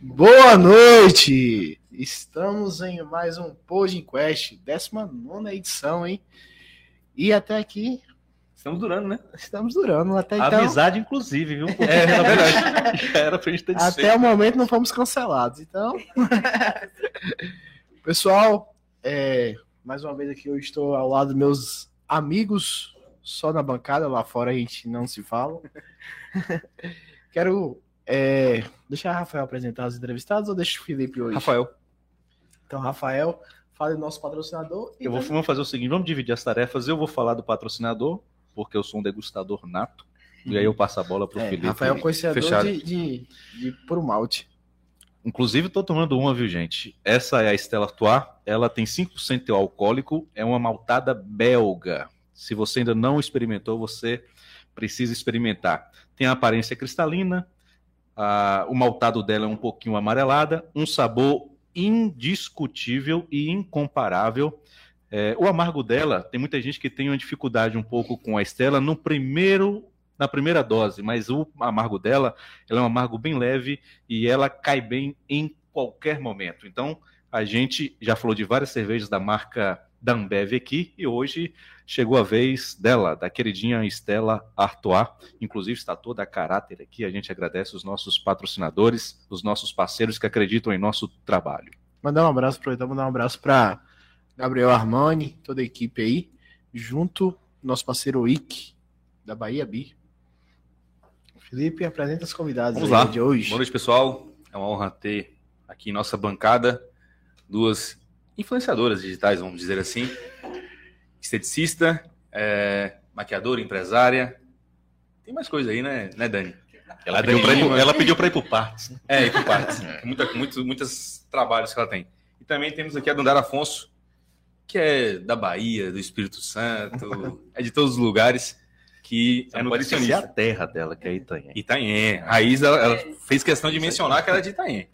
Boa noite! Estamos em mais um Podcast, 19 edição, hein? E até aqui. Estamos durando, né? Estamos durando até então. Amizade, inclusive, viu? É, na verdade. Era pra gente ter Até o momento não fomos cancelados, então. Pessoal, é, mais uma vez aqui eu estou ao lado dos meus amigos, só na bancada, lá fora a gente não se fala. Quero é, deixar o Rafael apresentar os entrevistados ou deixa o Felipe hoje? Rafael. Então, Rafael, fala do nosso patrocinador. Eu vou vamos fazer o seguinte: vamos dividir as tarefas. Eu vou falar do patrocinador, porque eu sou um degustador nato. E aí eu passo a bola para o é, Felipe. Rafael é conhecedor de, de, de puro malte. Inclusive, tô tomando uma, viu, gente? Essa é a Stella Artois. Ela tem 5% alcoólico. É uma maltada belga. Se você ainda não experimentou, você precisa experimentar. Tem a aparência cristalina, a, o maltado dela é um pouquinho amarelada, um sabor indiscutível e incomparável. É, o amargo dela, tem muita gente que tem uma dificuldade um pouco com a Estela no primeiro na primeira dose, mas o amargo dela, ela é um amargo bem leve e ela cai bem em qualquer momento. Então, a gente já falou de várias cervejas da marca da Ambev aqui e hoje chegou a vez dela, da queridinha Estela Artois. Inclusive está toda a caráter aqui. A gente agradece os nossos patrocinadores, os nossos parceiros que acreditam em nosso trabalho. Mandar um abraço para mandar um abraço para Gabriel Armani, toda a equipe aí, junto nosso parceiro Ick da Bahia Bi. Felipe, apresenta os convidados Vamos lá. de hoje. Boa noite, pessoal. É uma honra ter aqui em nossa bancada duas influenciadoras digitais, vamos dizer assim. Esteticista, é, maquiadora, empresária. Tem mais coisa aí, né, né Dani? Ela, pediu para ir, ela pediu para ir pro Partes. É, ir pro Partes. É. Muita, muito, muitos trabalhos que ela tem. E também temos aqui a Dandara Afonso, que é da Bahia, do Espírito Santo, é de todos os lugares que é nutricionista. a terra dela, que é Itanhém. Itanhém. Raiz, ela, ela, fez questão de mencionar que ela é de Itanhém.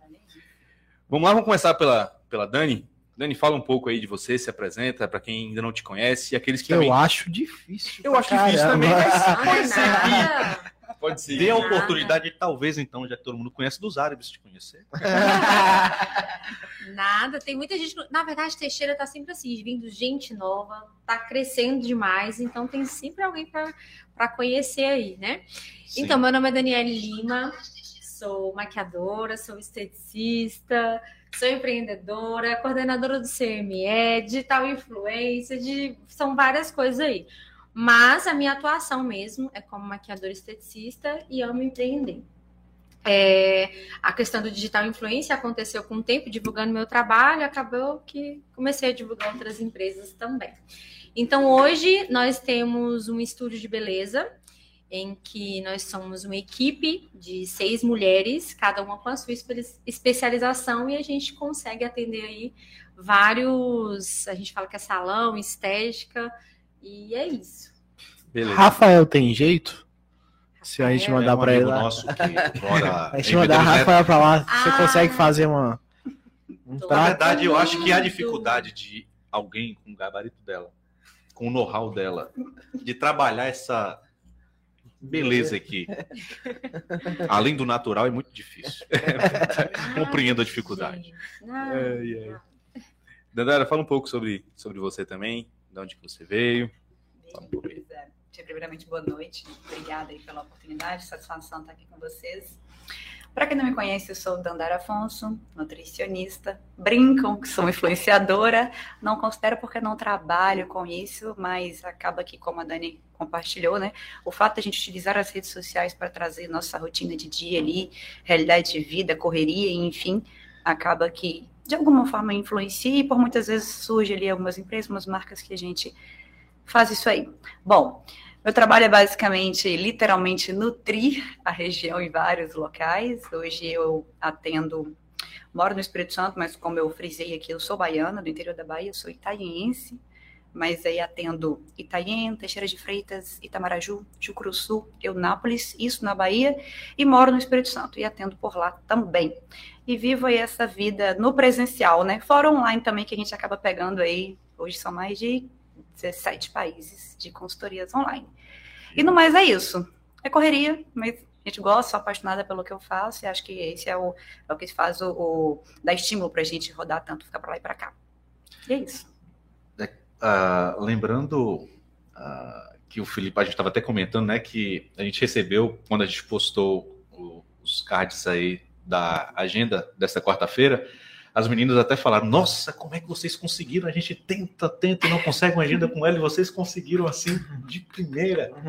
Vamos lá, vamos começar pela, pela Dani. Dani, fala um pouco aí de você, se apresenta para quem ainda não te conhece e aqueles que, que também... Eu acho difícil. Eu acho caramba. difícil também, mas pode ser. Pode ser. Dê a oportunidade, talvez então, já que todo mundo conhece, dos árabes te conhecer. Nada, tem muita gente. Na verdade, Teixeira tá sempre assim, vindo gente nova, tá crescendo demais, então tem sempre alguém para conhecer aí, né? Sim. Então, meu nome é Daniela Lima, sou maquiadora, sou esteticista, sou empreendedora, coordenadora do CME, digital influência, de, são várias coisas aí. Mas a minha atuação mesmo é como maquiadora esteticista e amo empreender. É, a questão do digital influência aconteceu com o tempo, divulgando meu trabalho, acabou que comecei a divulgar outras empresas também. Então, hoje nós temos um estúdio de beleza, em que nós somos uma equipe de seis mulheres, cada uma com a sua especialização, e a gente consegue atender aí vários. A gente fala que é salão, estética, e é isso. Beleza. Rafael tem jeito? Se a gente mandar é um para ele lá. Nosso que mora a gente mandar Rafael para lá, ah, você consegue fazer uma. Um Na verdade, eu acho que há dificuldade de alguém com o gabarito dela, com o know-how dela, de trabalhar essa beleza aqui. Além do natural, é muito difícil. Compreendo a dificuldade. É, é. Dandara, fala um pouco sobre, sobre você também, de onde você veio. Fala um pouco aí. Primeiramente, boa noite. Obrigada aí pela oportunidade, satisfação estar aqui com vocês. Para quem não me conhece, eu sou Dandara Afonso, nutricionista. Brincam que sou influenciadora. Não considero porque não trabalho com isso, mas acaba que, como a Dani compartilhou, né? O fato de a gente utilizar as redes sociais para trazer nossa rotina de dia ali, realidade de vida, correria, enfim, acaba que de alguma forma influencia e por muitas vezes surge ali algumas empresas, algumas marcas que a gente faz isso aí. Bom, meu trabalho é basicamente, literalmente, nutrir a região em vários locais. Hoje eu atendo, moro no Espírito Santo, mas como eu frisei aqui, eu sou baiana, do interior da Bahia, eu sou itaiense, mas aí atendo Itaien, Teixeira de Freitas, Itamaraju, Jucuruçu, Eunápolis, isso na Bahia, e moro no Espírito Santo e atendo por lá também. E vivo aí essa vida no presencial, né? Fora online também, que a gente acaba pegando aí, hoje são mais de 17 países de consultorias online. E no mais é isso. É correria, mas A gente gosta, sou apaixonada pelo que eu faço e acho que esse é o, é o que faz o, o dá estímulo para a gente rodar tanto, ficar para lá e para cá. E é isso. É, uh, lembrando uh, que o Felipe, a gente estava até comentando, né, que a gente recebeu, quando a gente postou o, os cards aí da agenda desta quarta-feira, as meninas até falaram: Nossa, como é que vocês conseguiram? A gente tenta, tenta e não consegue uma agenda com ela e vocês conseguiram assim de primeira.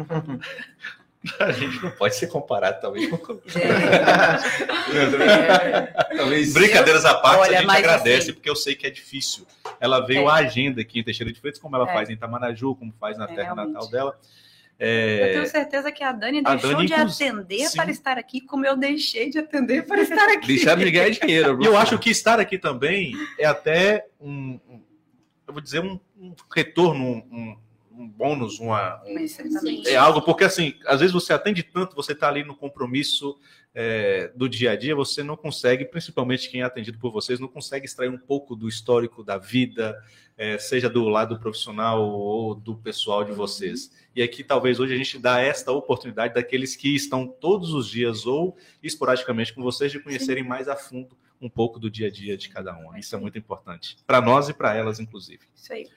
A gente não pode ser comparado, talvez, com. É. talvez. Brincadeiras à parte, Olha, a gente agradece, assim... porque eu sei que é difícil. Ela veio é. a agenda aqui em Teixeira de Freitas, como ela é. faz em Tamaraju, como faz na é, terra realmente. natal dela. É... Eu tenho certeza que a Dani a deixou Dani, de atender sim. para estar aqui, como eu deixei de atender para estar aqui. Deixar de ganhar dinheiro. E eu acho que estar aqui também é até um, um eu vou dizer, um, um retorno, um, um bônus, uma, um, é algo, porque assim, às vezes você atende tanto, você está ali no compromisso é, do dia a dia, você não consegue, principalmente quem é atendido por vocês, não consegue extrair um pouco do histórico da vida, é, seja do lado profissional ou do pessoal de vocês. E aqui talvez hoje a gente dá esta oportunidade daqueles que estão todos os dias ou esporadicamente com vocês de conhecerem Sim. mais a fundo um pouco do dia a dia de cada um. Isso é muito importante para nós e para elas, inclusive. Isso aí.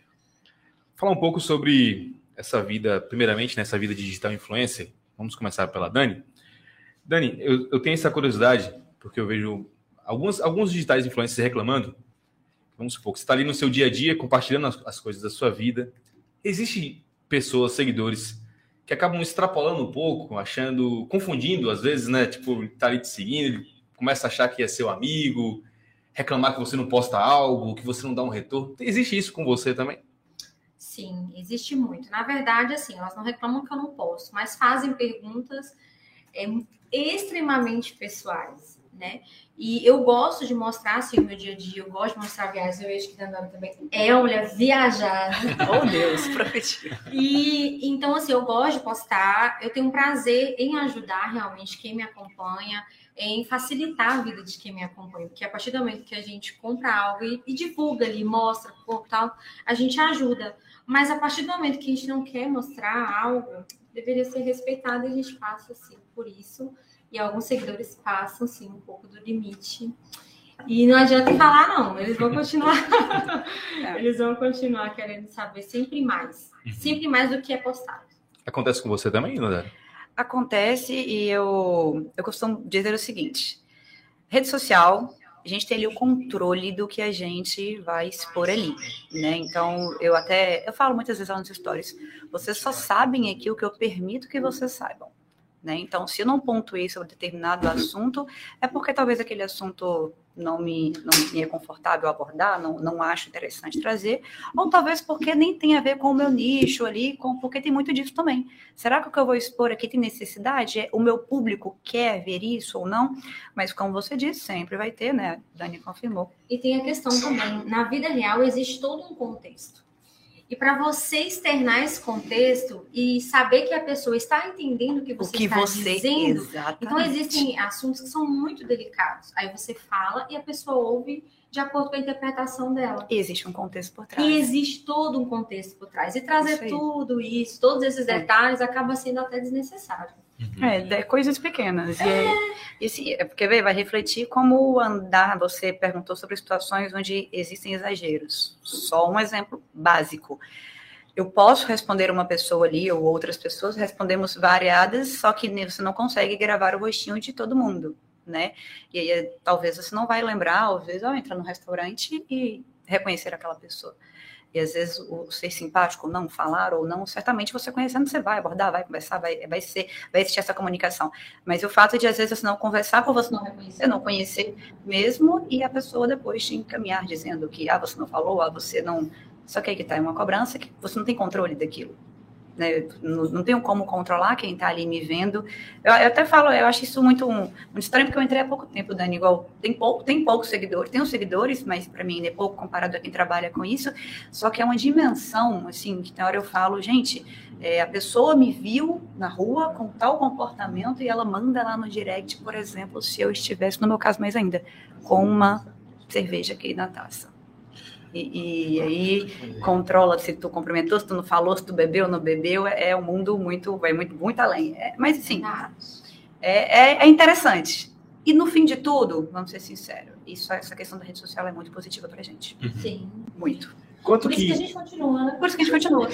Falar um pouco sobre essa vida, primeiramente, nessa né, vida de digital influencer. Vamos começar pela Dani. Dani, eu, eu tenho essa curiosidade, porque eu vejo alguns, alguns digitais influencers reclamando vamos supor que você está ali no seu dia a dia compartilhando as, as coisas da sua vida. Existem pessoas, seguidores, que acabam extrapolando um pouco, achando, confundindo às vezes, né? Tipo, tá ali te seguindo, começa a achar que é seu amigo, reclamar que você não posta algo, que você não dá um retorno. Existe isso com você também? Sim, existe muito. Na verdade, assim, elas não reclamam que eu não posto, mas fazem perguntas é, extremamente pessoais né? E eu gosto de mostrar, assim, o meu dia a dia, eu gosto de mostrar viagens, eu vejo que Dandara também é mulher viajada. oh, Deus, profetia. E, então, assim, eu gosto de postar, eu tenho um prazer em ajudar realmente quem me acompanha, em facilitar a vida de quem me acompanha, porque a partir do momento que a gente compra algo e, e divulga ali, mostra, tal, a gente ajuda. Mas a partir do momento que a gente não quer mostrar algo, deveria ser respeitado e a gente passa, assim, por isso e alguns seguidores passam, sim, um pouco do limite. E não adianta falar, não. Eles vão continuar. É. Eles vão continuar querendo saber sempre mais. Uhum. Sempre mais do que é postado. Acontece com você também, Nandara? Acontece e eu, eu costumo dizer o seguinte: rede social, a gente tem ali o controle do que a gente vai expor ali, né? Então, eu até eu falo muitas vezes nos stories, vocês só sabem aqui o que eu permito que vocês saibam. Né? Então, se eu não pontuei sobre determinado assunto, é porque talvez aquele assunto não me, não me é confortável abordar, não, não acho interessante trazer, ou talvez porque nem tem a ver com o meu nicho ali, com, porque tem muito disso também. Será que o que eu vou expor aqui tem necessidade? É, o meu público quer ver isso ou não? Mas como você disse, sempre vai ter, né? Dani confirmou. E tem a questão também, na vida real existe todo um contexto. E para você externar esse contexto e saber que a pessoa está entendendo o que você o que está você, dizendo, exatamente. então existem assuntos que são muito delicados. Aí você fala e a pessoa ouve de acordo com a interpretação dela. E existe um contexto por trás. E existe todo um contexto por trás. E trazer isso tudo isso, todos esses detalhes, acaba sendo até desnecessário. Uhum. É, coisas pequenas. É. E, e é porque vai refletir como andar. Você perguntou sobre situações onde existem exageros. Só um exemplo básico. Eu posso responder uma pessoa ali ou outras pessoas, respondemos variadas, só que você não consegue gravar o rostinho de todo mundo, né? E aí talvez você não vai lembrar, às vezes, ao entrar no restaurante e reconhecer aquela pessoa e às vezes o ser simpático, não falar ou não, certamente você conhecendo, você vai abordar, vai conversar, vai, vai, ser, vai existir essa comunicação. Mas o fato de, às vezes, você não conversar por você não reconhecer, não conhecer mesmo, e a pessoa depois te encaminhar dizendo que, ah, você não falou, ah, você não. Só que aí que está, é uma cobrança que você não tem controle daquilo né? Não, não, tenho como controlar quem está ali me vendo. Eu, eu, até falo, eu acho isso muito, muito estranho, porque eu entrei há pouco tempo, Dani, igual, tem pouco, tem poucos seguidores, os seguidores, mas para mim é pouco comparado a quem trabalha com isso, só que é uma dimensão, assim, que na hora eu falo, gente, é, a pessoa me viu na rua com tal comportamento e ela manda lá no direct, por exemplo, se eu estivesse, no meu caso mais ainda, com uma cerveja aqui na taça. E, e, aí controla se tu cumprimentou, se tu não falou, se tu bebeu ou não bebeu, é, é um mundo muito, vai muito, muito além. É, mas assim, É, é, é interessante. E no fim de tudo, vamos ser sinceros, isso, essa questão da rede social é muito positiva pra gente. Sim. Muito. Quanto Por isso que a gente continua, né? Por isso que a gente continua.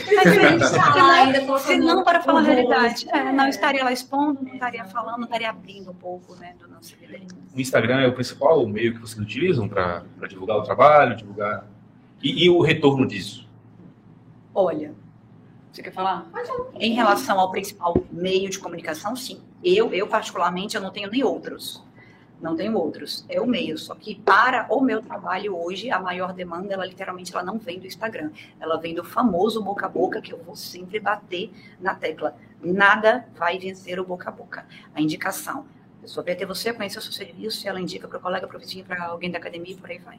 Lá ainda Se não, para falar a realidade, rosto. é, não estaria lá expondo, não estaria falando, não estaria abrindo um pouco né, do nosso vida. O Instagram é o principal meio que vocês utilizam para divulgar o trabalho, divulgar. E, e o retorno disso? Olha, você quer falar? Em relação ao principal meio de comunicação, sim. Eu, eu particularmente, eu não tenho nem outros. Não tenho outros. É o meio. Só que para o meu trabalho hoje, a maior demanda, ela literalmente ela não vem do Instagram. Ela vem do famoso boca a boca, que eu vou sempre bater na tecla. Nada vai vencer o boca a boca. A indicação. A pessoa vai ter você, conhecer o seu serviço, ela indica para o colega, para o vizinho, para alguém da academia e por aí vai.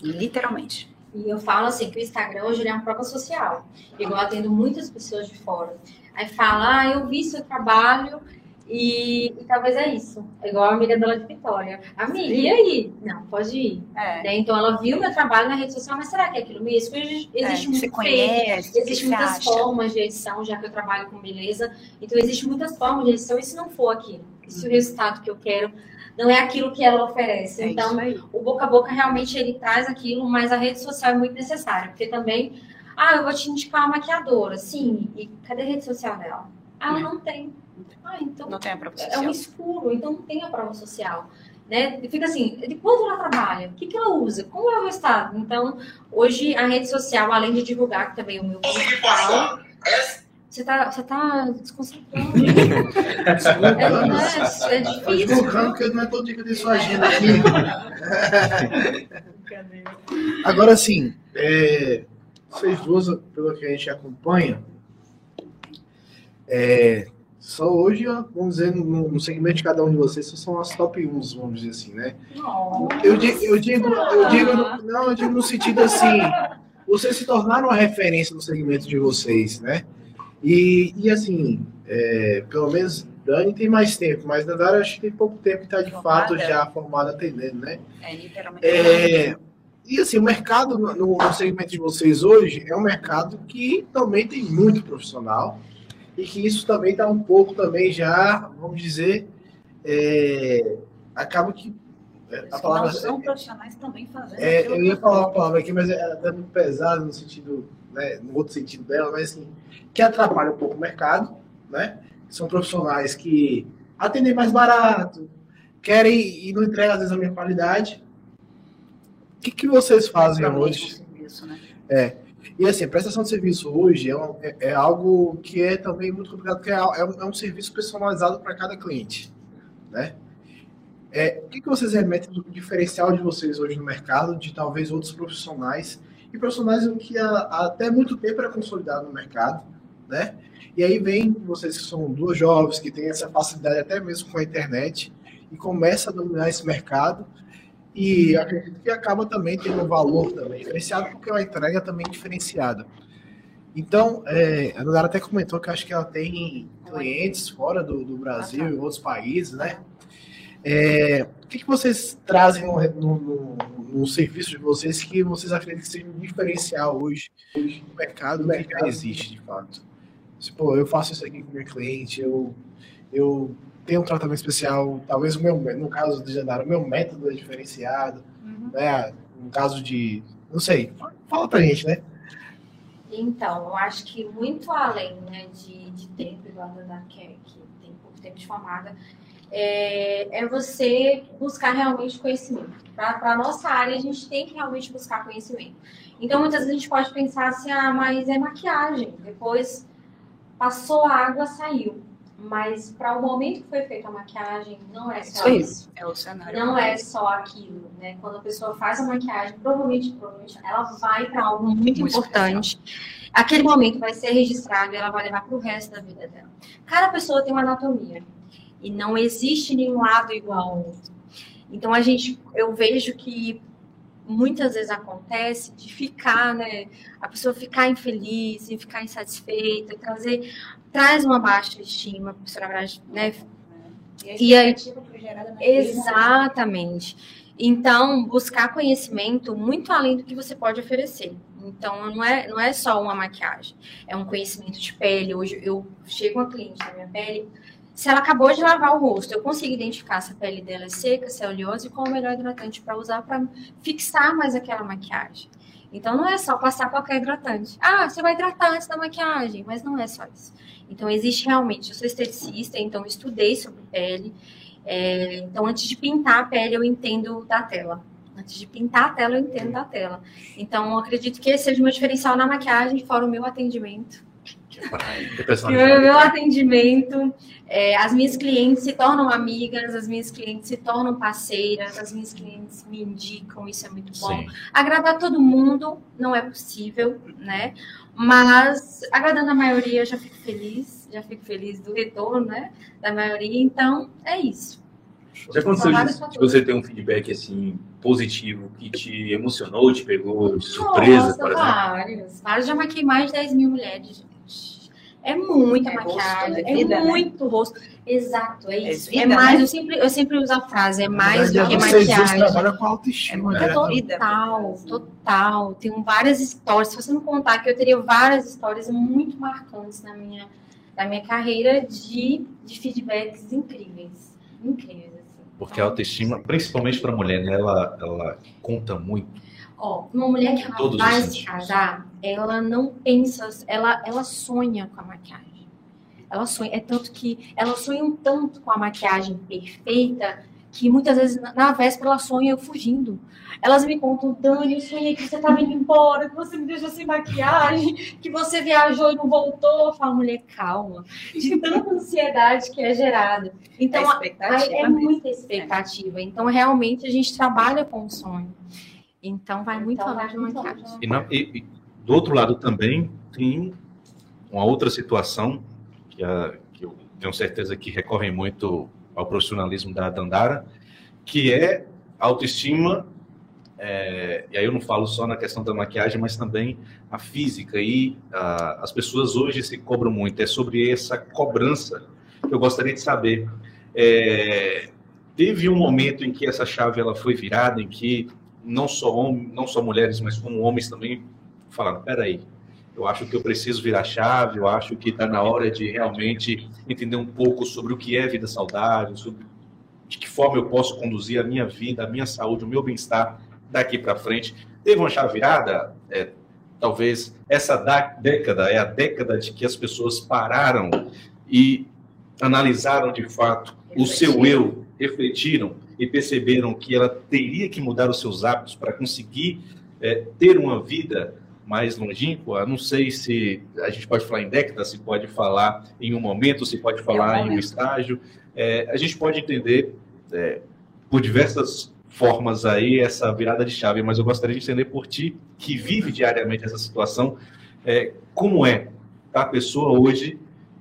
Literalmente. E eu falo assim, que o Instagram hoje é uma prova social. Igual atendo muitas pessoas de fora. Aí fala, ah, eu vi seu trabalho e, e talvez é isso. É igual a amiga dela de Vitória. Amiga, e aí? Não, pode ir. É. Né? Então ela viu meu trabalho na rede social, mas será que é aquilo mesmo? Existe É, muito conhece, você muitas acha? formas de edição, já que eu trabalho com beleza. Então, existem muitas formas de edição. E se não for aquilo? E se o resultado que eu quero não é aquilo que ela oferece? É então, o boca a boca realmente ele traz aquilo, mas a rede social é muito necessária. Porque também, ah, eu vou te indicar uma maquiadora. Sim, e cadê a rede social dela? Ah, ela não tem. Ah, então Não tem a própria é um escuro, então não tem a prova social. Né? E Fica assim, de quanto ela trabalha? O que, que ela usa? Como é o resultado? Então, hoje a rede social, além de divulgar que também o meu principal, você tá, você tá desconcentrando. Desculpa, É, é difícil. divulgando porque não é todo dia que eu tenho sua agenda aqui. Agora, assim, é, vocês duas, pelo que a gente acompanha, é, só hoje, vamos dizer, no, no segmento de cada um de vocês, só são as top 1, vamos dizer assim, né? Eu, eu digo, eu digo, no- não, eu digo no sentido assim, vocês se tornaram uma referência no segmento de vocês, né? E, e assim, é, pelo menos Dani tem mais tempo, mas Dandara acho que tem pouco tempo que está de fato Formada. já formada atendendo, né? É literalmente. É, e assim, o mercado no, no segmento de vocês hoje é um mercado que também tem muito profissional e que isso também está um pouco também já, vamos dizer, é, acaba que é, a palavra são profissionais também fazendo. é, eu ia falar uma palavra aqui, mas é até muito pesado no sentido, né, no outro sentido dela, mas assim, que atrapalha um pouco o mercado, né? São profissionais que atendem mais barato, querem e não entregam às vezes a mesma qualidade. O que, que vocês fazem hoje? serviço, né? E assim, a prestação de serviço hoje é, um- é- é algo que é também muito complicado, porque é, é um, é um serviço personalizado para cada cliente, né? É, o que, que vocês remetem do diferencial de vocês hoje no mercado, de talvez outros profissionais, e profissionais que há, há até muito tempo era consolidado no mercado, né? E aí vem vocês que são duas jovens, que têm essa facilidade até mesmo com a internet, e começa a dominar esse mercado, e acredito que acaba também tendo um valor também diferenciado, porque é uma entrega também diferenciada. Então, é, a Nodara até comentou que acho que ela tem clientes fora do, do Brasil, em outros países, né? É, o que, que vocês trazem no, no- no- no serviço de vocês que vocês acreditam que seja um diferencial hoje no mercado que já existe, de fato? Tipo, eu faço isso aqui com meu cliente, eu, eu tenho um tratamento especial, talvez o meu, no caso do Janara, o meu método é diferenciado, Uhum. né? No caso de, não sei, fala pra gente, né? Então, eu acho que muito além né, de, de tempo, igual a quer, que tem pouco tempo de formada, é, é você buscar realmente conhecimento. Para a nossa área, a gente tem que realmente buscar conhecimento. Então, muitas vezes a gente pode pensar assim, ah, mas é maquiagem. Depois passou a água, saiu. Mas para o momento que foi feita a maquiagem, não é só Isso isso. É o cenário. Não é só aquilo, né? Quando a pessoa faz a maquiagem, provavelmente, provavelmente ela vai para algo muito, Muito importante. Aquele momento vai ser registrado e ela vai levar para o resto da vida dela. Cada pessoa tem uma anatomia e não existe nenhum lado igual ao outro. Então a gente, eu vejo que muitas vezes acontece de ficar, né? A pessoa ficar infeliz e ficar insatisfeita, trazer traz uma baixa estima, né? E aí- Exatamente. Então, buscar conhecimento muito além do que você pode oferecer. Então, não é, não é só uma maquiagem, é um conhecimento de pele. Hoje eu chego a cliente da minha pele se ela acabou de lavar o rosto, eu consigo identificar se a pele dela é seca, se é oleosa e qual o melhor hidratante para usar para fixar mais aquela maquiagem. Então não é só passar qualquer hidratante. Ah, você vai hidratar antes da maquiagem, mas não é só isso. Então existe realmente, eu sou esteticista, então estudei sobre pele. É, então antes de pintar a pele eu entendo da tela. Antes de pintar a tela eu entendo da tela. Então acredito que esse seja o meu diferencial na maquiagem, fora o meu atendimento o meu atendimento, é, as minhas clientes se tornam amigas, as minhas clientes se tornam parceiras, as minhas clientes me indicam, isso é muito bom. Sim. Agradar todo mundo não é possível, né? Mas agradando a maioria, eu já fico feliz, já fico feliz do retorno, né? Da maioria, então é isso. Já aconteceu de, de você ter um feedback assim positivo que te emocionou, te pegou de surpresa, Nossa? Vários, vários. Já maquei mais de 10 mil mulheres. É muita é maquiagem, é vida, é muito né? rosto. Exato, é, é isso. É, vida, é mais, né? eu, sempre, eu sempre uso a frase, é mais do que maquiagem. trabalha com autoestima. É muita né? vida. Total, total. Tenho várias histórias. Se você não contar que eu teria várias histórias muito marcantes na minha, na minha carreira de, de feedbacks incríveis. Incríveis. Assim. Porque a autoestima, principalmente para a mulher, né, ela, ela conta muito Ó, uma mulher que vai se casar, ela não pensa, ela, ela sonha com a maquiagem. Ela sonha, é tanto que ela sonha um tanto com a maquiagem perfeita que muitas vezes na véspera ela sonha eu fugindo. Elas me contam, Dani, eu sonhei que você estava indo embora, que você me deixou sem maquiagem, que você viajou e não voltou. Eu falo, mulher, calma. De tanta ansiedade que é gerada. Então, é, é muita expectativa. Então, realmente, a gente trabalha com o sonho. Então vai muito então, além de maquiagem. E, na, e, e, do outro lado também tem uma outra situação que, a, que eu tenho certeza que recorre muito ao profissionalismo da Dandara, que é autoestima. É, e aí eu não falo só na questão da maquiagem, mas também a física. E a, as pessoas hoje se cobram muito. É sobre essa cobrança que eu gostaria de saber. É, teve um momento em que essa chave ela foi virada, em que não só, não só mulheres, mas como homens também, falando, peraí, eu acho que eu preciso virar chave, eu acho que está na hora de realmente entender um pouco sobre o que é vida saudável, sobre de que forma eu posso conduzir a minha vida, a minha saúde, o meu bem-estar daqui para frente. Teve uma chave virada, é, talvez essa década é a década de que as pessoas pararam e analisaram de fato o seu eu, refletiram e perceberam que ela teria que mudar os seus hábitos para conseguir é, ter uma vida mais longínqua. Não sei se a gente pode falar em década, se pode falar em um momento, se pode falar é um em um estágio. É, a gente pode entender é, por diversas formas aí essa virada de chave, mas eu gostaria de entender por ti, que vive diariamente essa situação, é, como é a pessoa hoje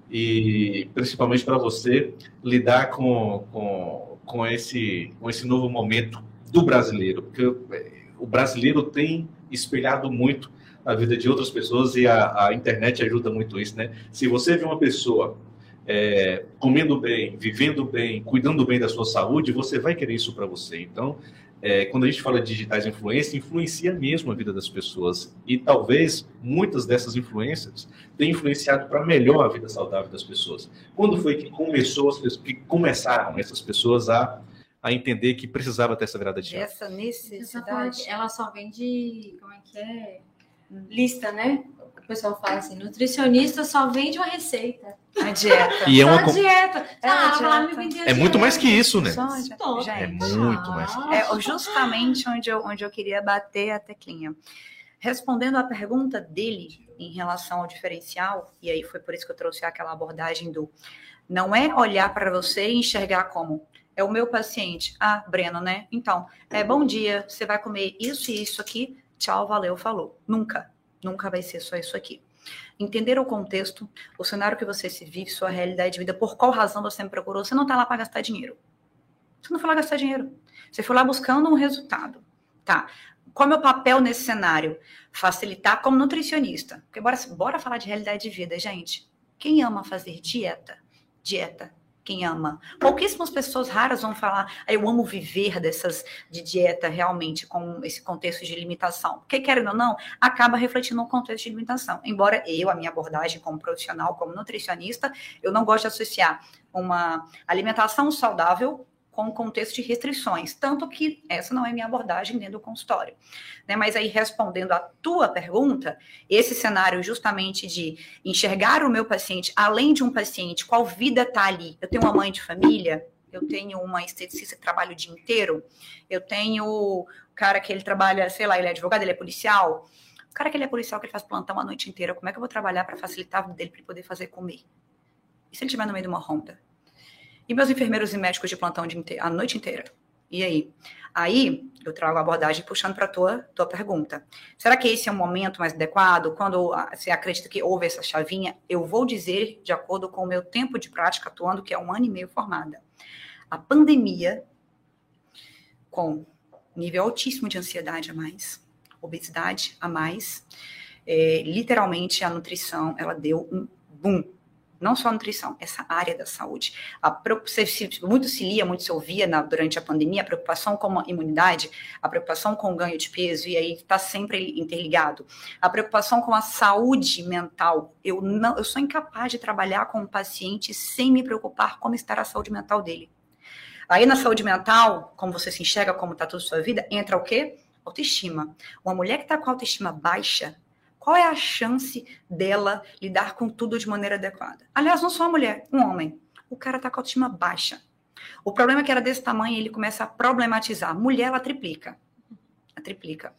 e principalmente para você lidar com, com com esse, com esse novo momento do brasileiro, porque o brasileiro tem espelhado muito a vida de outras pessoas e a, a internet ajuda muito isso, né? Se você vê uma pessoa é, comendo bem, vivendo bem, cuidando bem da sua saúde, você vai querer isso para você. Então, é, quando a gente fala de digitais influência, influencia mesmo a vida das pessoas. E talvez muitas dessas influências tenham influenciado para melhor a vida saudável das pessoas. Quando foi que começou, que começaram essas pessoas a, a entender que precisava ter essa virada de chave? Essa necessidade, ela só vem de, como é que é? Lista, né? pessoal fala assim, nutricionista só vende uma receita. A dieta. E é uma só dieta. É, ah, dieta. é muito mais que isso, né? Gente, é muito mais que isso. É justamente onde eu, onde eu queria bater a teclinha. Respondendo à pergunta dele em relação ao diferencial, e aí foi por isso que eu trouxe aquela abordagem do não é olhar para você e enxergar como é o meu paciente. Ah, Breno, né? Então, é bom dia, você vai comer isso e isso aqui. Tchau, valeu, falou. Nunca. Nunca vai ser só isso aqui. Entender o contexto, o cenário que você se vive, sua realidade de vida, por qual razão você me procurou. Você não está lá para gastar dinheiro. Você não foi lá gastar dinheiro. Você foi lá buscando um resultado. Tá. Qual é o meu papel nesse cenário? Facilitar como nutricionista. Porque bora, bora falar de realidade de vida, gente. Quem ama fazer dieta? Dieta quem ama. Pouquíssimas pessoas raras vão falar, ah, eu amo viver dessas de dieta realmente com esse contexto de limitação. Porque, querendo ou não, acaba refletindo um contexto de limitação. Embora eu, a minha abordagem como profissional, como nutricionista, eu não gosto de associar uma alimentação saudável com o contexto de restrições, tanto que essa não é minha abordagem dentro do consultório. Né? Mas aí, respondendo à tua pergunta, esse cenário justamente de enxergar o meu paciente, além de um paciente, qual vida está ali? Eu tenho uma mãe de família, eu tenho uma esteticista que trabalha o dia inteiro, eu tenho o cara que ele trabalha, sei lá, ele é advogado, ele é policial, o cara que ele é policial, que ele faz plantão a noite inteira, como é que eu vou trabalhar para facilitar a vida dele para ele poder fazer comer? E se ele estiver no meio de uma ronda? E meus enfermeiros e médicos de plantão a noite inteira? E aí? Aí eu trago a abordagem puxando para a tua, tua pergunta. Será que esse é um momento mais adequado? Quando ah, você acredita que houve essa chavinha, eu vou dizer, de acordo com o meu tempo de prática atuando, que é um ano e meio formada. A pandemia, com nível altíssimo de ansiedade a mais, obesidade a mais, é, literalmente a nutrição, ela deu um boom não só a nutrição, essa área da saúde. A, muito se lia, muito se ouvia na, durante a pandemia a preocupação com a imunidade, a preocupação com o ganho de peso, e aí está sempre interligado. A preocupação com a saúde mental. Eu, não, eu sou incapaz de trabalhar com um paciente sem me preocupar como está a saúde mental dele. Aí na saúde mental, como você se enxerga, como está toda a sua vida, entra o quê? Autoestima. Uma mulher que está com autoestima baixa, qual é a chance dela lidar com tudo de maneira adequada? Aliás, não só a mulher, um homem. O cara está com a autoestima baixa. O problema é que era desse tamanho, ele começa a problematizar. Mulher, ela triplica. Ela triplica.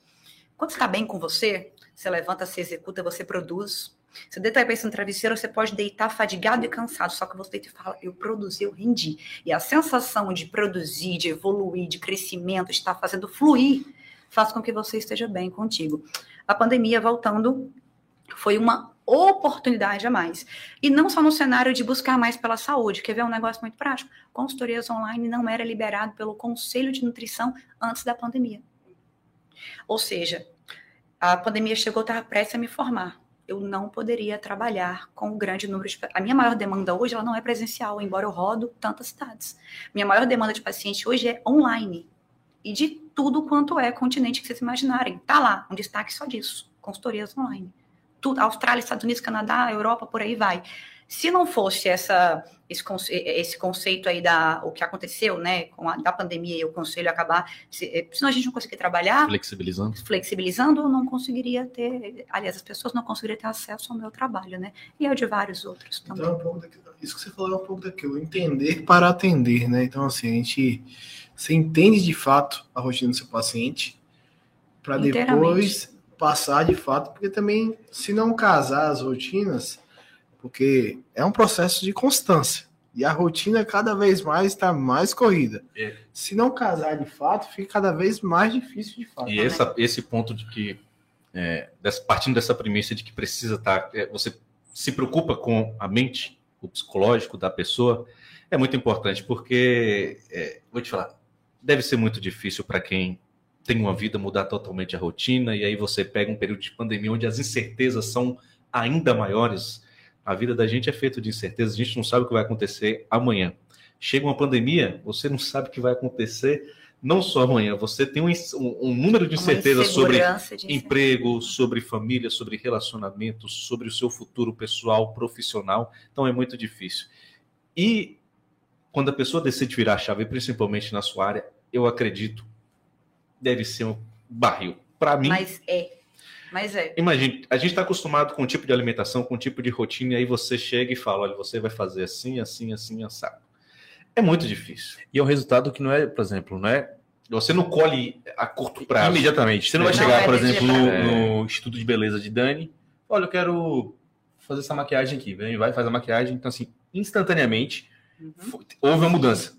Quando está bem com você, você levanta, você executa, você produz. Você deita a cabeça no travesseiro, você pode deitar fadigado e cansado, só que você deita e fala, eu produzi, eu rendi. E a sensação de produzir, de evoluir, de crescimento, de estar fazendo fluir, faz com que você esteja bem contigo a pandemia voltando foi uma oportunidade a mais. E não só no cenário de buscar mais pela saúde, quer ver um negócio muito prático? Consultorias online não era liberado pelo Conselho de Nutrição antes da pandemia. Ou seja, a pandemia chegou, estava prestes a me formar. Eu não poderia trabalhar com um grande número de... A minha maior demanda hoje ela não é presencial, embora eu rodo tantas cidades. Minha maior demanda de paciente hoje é online e de tudo quanto é continente que vocês imaginarem. Tá lá, um destaque só disso, consultorias online. Tudo, Austrália, Estados Unidos, Canadá, Europa, por aí vai. Se não fosse essa, esse, esse conceito aí da o que aconteceu, né, com a da pandemia e o conselho acabar, se, eh, senão a gente não conseguir trabalhar, flexibilizando, flexibilizando, não conseguiria ter, aliás, as pessoas não conseguiriam ter acesso ao meu trabalho, né, e ao de vários outros também. Então, é um pouco daquilo, isso que você falou é um pouco daquilo, entender para atender, né? Então, assim, a gente você entende de fato a rotina do seu paciente para depois passar de fato, porque também se não casar as rotinas, porque é um processo de constância e a rotina cada vez mais está mais corrida. É. Se não casar de fato, fica cada vez mais difícil de fato. E essa, esse ponto de que é, dessa, partindo dessa premissa de que precisa estar, tá, é, você se preocupa com a mente, o psicológico da pessoa, é muito importante, porque, é, vou te falar, deve ser muito difícil para quem tem uma vida mudar totalmente a rotina e aí você pega um período de pandemia onde as incertezas são ainda maiores. A vida da gente é feita de incertezas, a gente não sabe o que vai acontecer amanhã. Chega uma pandemia, você não sabe o que vai acontecer não só amanhã, você tem um, um número de incertezas sobre de emprego, sobre família, sobre relacionamentos, sobre o seu futuro pessoal, profissional. Então é muito difícil. E quando a pessoa decide virar a chave, principalmente na sua área, eu acredito, deve ser um barril. Para mim. Mas é. Mas é. Imagine, a gente está acostumado com um tipo de alimentação, com um tipo de rotina, e aí você chega e fala: olha, você vai fazer assim, assim, assim, assado. É muito difícil. E é um resultado que não é, por exemplo, não é. Você não colhe a curto prazo. Imediatamente. Você não vai não chegar, é por exemplo, no, no, Instituto de Beleza de Dani. Olha, eu quero fazer essa maquiagem aqui. Vem, vai, faz a maquiagem. Então, assim, instantaneamente, Uhum. Houve uma mudança.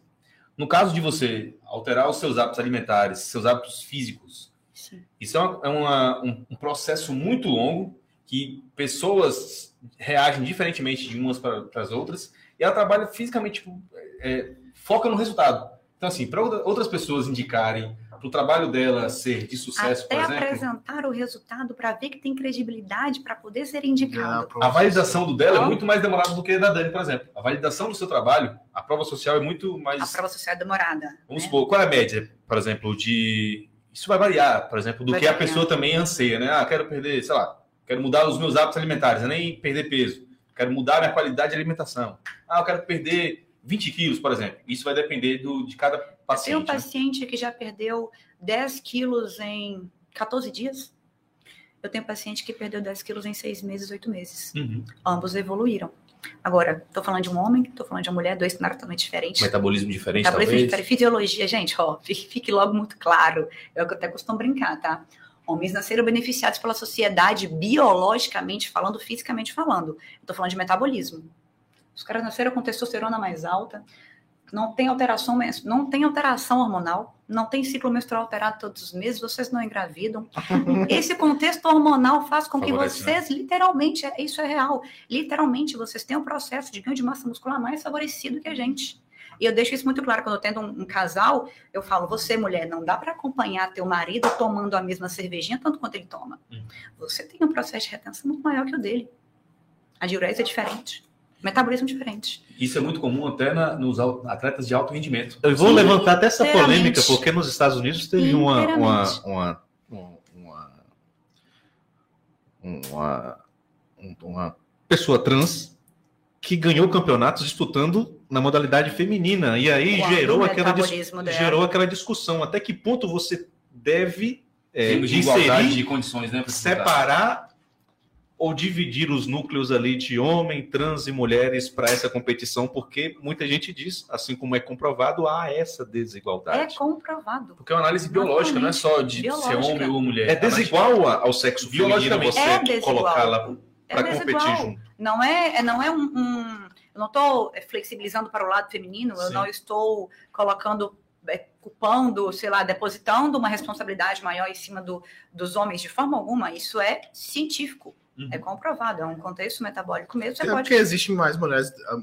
No caso de você alterar os seus hábitos alimentares, seus hábitos físicos, Sim. isso é, uma, é uma, um, um, processo muito longo que pessoas reagem diferentemente de umas para as outras e ela trabalha fisicamente, tipo, é, foca no resultado. Então, assim, para outras pessoas indicarem para o trabalho dela ser de sucesso, Até por exemplo, apresentar o resultado para ver que tem credibilidade para poder ser indicado. a validação do dela é muito mais demorada do que a da Dani, por exemplo. A validação do seu trabalho, a prova social é muito A mais. prova social é demorada. Vamos né? supor, qual é a média, por exemplo, de. Isso vai variar, por exemplo, do Vai que a variar. pessoa também anseia, né? Ah, quero perder, sei lá, quero mudar os meus hábitos alimentares, nem perder peso. Quero mudar a minha qualidade de alimentação. Ah, eu quero perder 20 quilos, por exemplo. Isso vai depender do, de cada Eu tenho um paciente. né? paciente que já perdeu 10 quilos em 14 dias. Eu tenho paciente que perdeu 10 quilos em 6 meses, 8 meses. Uhum. Ambos evoluíram. Agora, estou falando de um homem, estou falando de uma mulher, dois cenários totalmente diferentes. Metabolismo diferente, Metabolismo talvez. diferente. Fisiologia, gente, ó, fique, logo muito claro. É o que eu até costumo brincar, tá? Homens nasceram beneficiados pela sociedade biologicamente falando, fisicamente falando. Eu tô falando de metabolismo. Os caras nasceram com testosterona mais alta, não tem alteração, não tem alteração hormonal, não tem ciclo menstrual alterado todos os meses, vocês não engravidam. Esse contexto hormonal faz com que né? vocês, literalmente, é- isso é real, literalmente, vocês têm um processo de ganho de massa muscular mais favorecido que a gente. E eu deixo isso muito claro quando eu tento um, um casal, eu falo, você, mulher, não dá para acompanhar teu marido tomando a mesma cervejinha tanto quanto ele toma. Hum. Você tem um processo de retenção muito maior que o dele. A diurese é diferente. Metabolismo é diferente. Isso é muito comum até na- nos atletas de alto rendimento. Eu vou Sim, levantar até essa polêmica, porque nos Estados Unidos teve uma, uma, uma, uma, uma, uma, uma pessoa trans que ganhou campeonatos disputando na modalidade feminina. E aí Quando gerou aquela, gerou aquela discussão. Até que ponto você deve é, de igualdade inserir, de condições, né? separar ou dividir os núcleos ali de homem, trans e mulheres para essa competição, porque muita gente diz, assim como é comprovado, há essa É desigualdade. comprovado. Porque é uma análise biológica, não é só de ser Biológica. homem ou mulher. É desigual a- ao sexo feminino você É desigual. colocá-la É para competir desigual. junto. Não é, é- não é um, um- eu não estou flexibilizando para o lado feminino, eu Sim. não estou colocando, é, culpando, sei lá, depositando uma responsabilidade maior em cima do, dos homens de forma alguma. Isso é científico, Uhum. é comprovado, é um contexto metabólico mesmo. Você É pode porque existem mais mulheres. ah,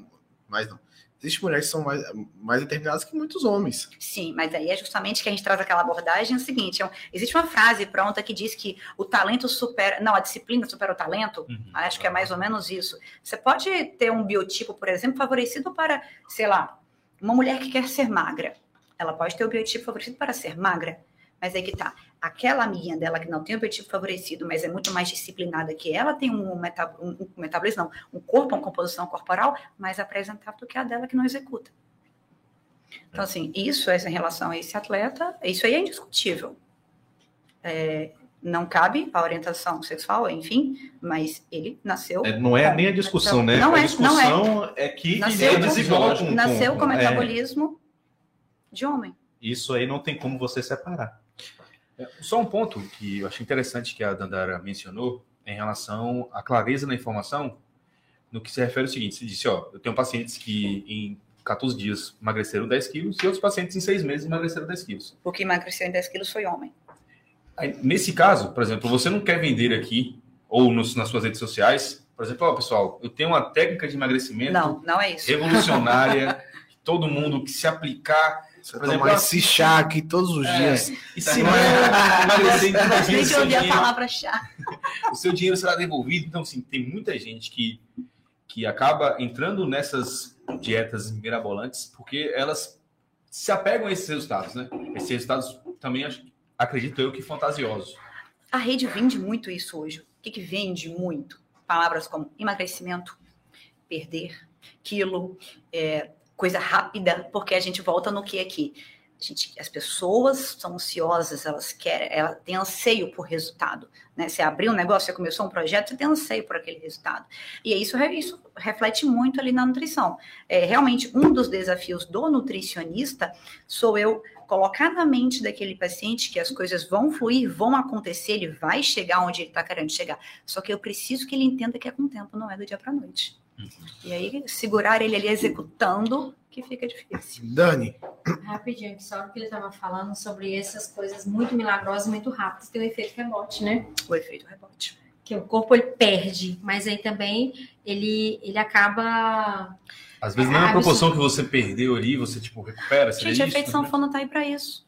Mais não. Existem mulheres que são mais, mais determinadas que muitos homens. Sim, mas aí é justamente que a gente traz aquela abordagem é o seguinte: é um- existe uma frase pronta que diz que o talento supera. Não, a disciplina supera o talento. Uhum. Acho que é mais ou menos isso. Você pode ter um biotipo, por exemplo, favorecido para, sei lá, uma mulher que quer ser magra. Ela pode ter o biotipo favorecido para ser magra. Mas aí que tá. Aquela amiguinha dela que não tem o biotipo favorecido, mas é muito mais disciplinada que ela, tem um, meta, um, um metabolismo, não, um corpo, uma composição corporal mais apresentável do que a dela que não executa. Então, assim, isso, essa em relação a esse atleta, isso aí é indiscutível. É, não cabe a orientação sexual, enfim, mas ele nasceu É, não é nem a discussão, né? Não a é, discussão é, que Nasceu é com- desigual com, nasceu com é, metabolismo de homem. isso aí não tem como você separar. É, Só um ponto que eu achei interessante que a Dandara mencionou em relação à clareza na informação, no que se refere ao seguinte: você disse, ó, eu tenho pacientes que em 14 dias emagreceram 10 quilos e outros pacientes em 6 meses emagreceram 10 quilos. O que emagreceu em 10 quilos foi homem. Aí, nesse caso, por exemplo, você não quer vender aqui ou nos- nas suas redes sociais, por exemplo, ó, pessoal, eu tenho uma técnica de emagrecimento Não, não é isso. revolucionária, todo mundo que se aplicar Você Por vai exemplo, tomar assim- esse chá aqui todos os É. dias. e se não emagrecer em 30 Gostaria dias, de seu ouvir a palavra chá. o seu dinheiro será devolvido. Então, assim, tem muita gente que, que acaba entrando nessas dietas mirabolantes porque elas se apegam a esses resultados, né? Esses resultados também, acredito eu, que fantasiosos. A rede vende muito isso hoje. O que, que vende muito? Palavras como emagrecimento, perder, quilo, é, coisa rápida, porque a gente volta no que aqui. A gente, as pessoas são ansiosas, elas querem, ela tem anseio por resultado. Né? Você abriu um negócio, você começou um projeto, você tem anseio por aquele resultado. E isso, isso reflete muito ali na nutrição. É, realmente, um dos desafios do nutricionista sou eu colocar na mente daquele paciente que as coisas vão fluir, vão acontecer, ele vai chegar onde ele está querendo chegar. Só que eu preciso que ele entenda que é com o tempo, não é do dia para noite. E aí, segurar ele ali executando, que fica difícil. Dani, Rapidinho, que só que ele estava falando sobre essas coisas muito milagrosas, muito rápidas, tem o efeito rebote, né? O efeito rebote. Que o corpo ele perde, mas aí também ele, ele acaba. Às vezes, É, não é a absurdo. proporção que você perdeu ali, você, tipo, recupera. Gente, isso? efeito sanfona tá aí para isso.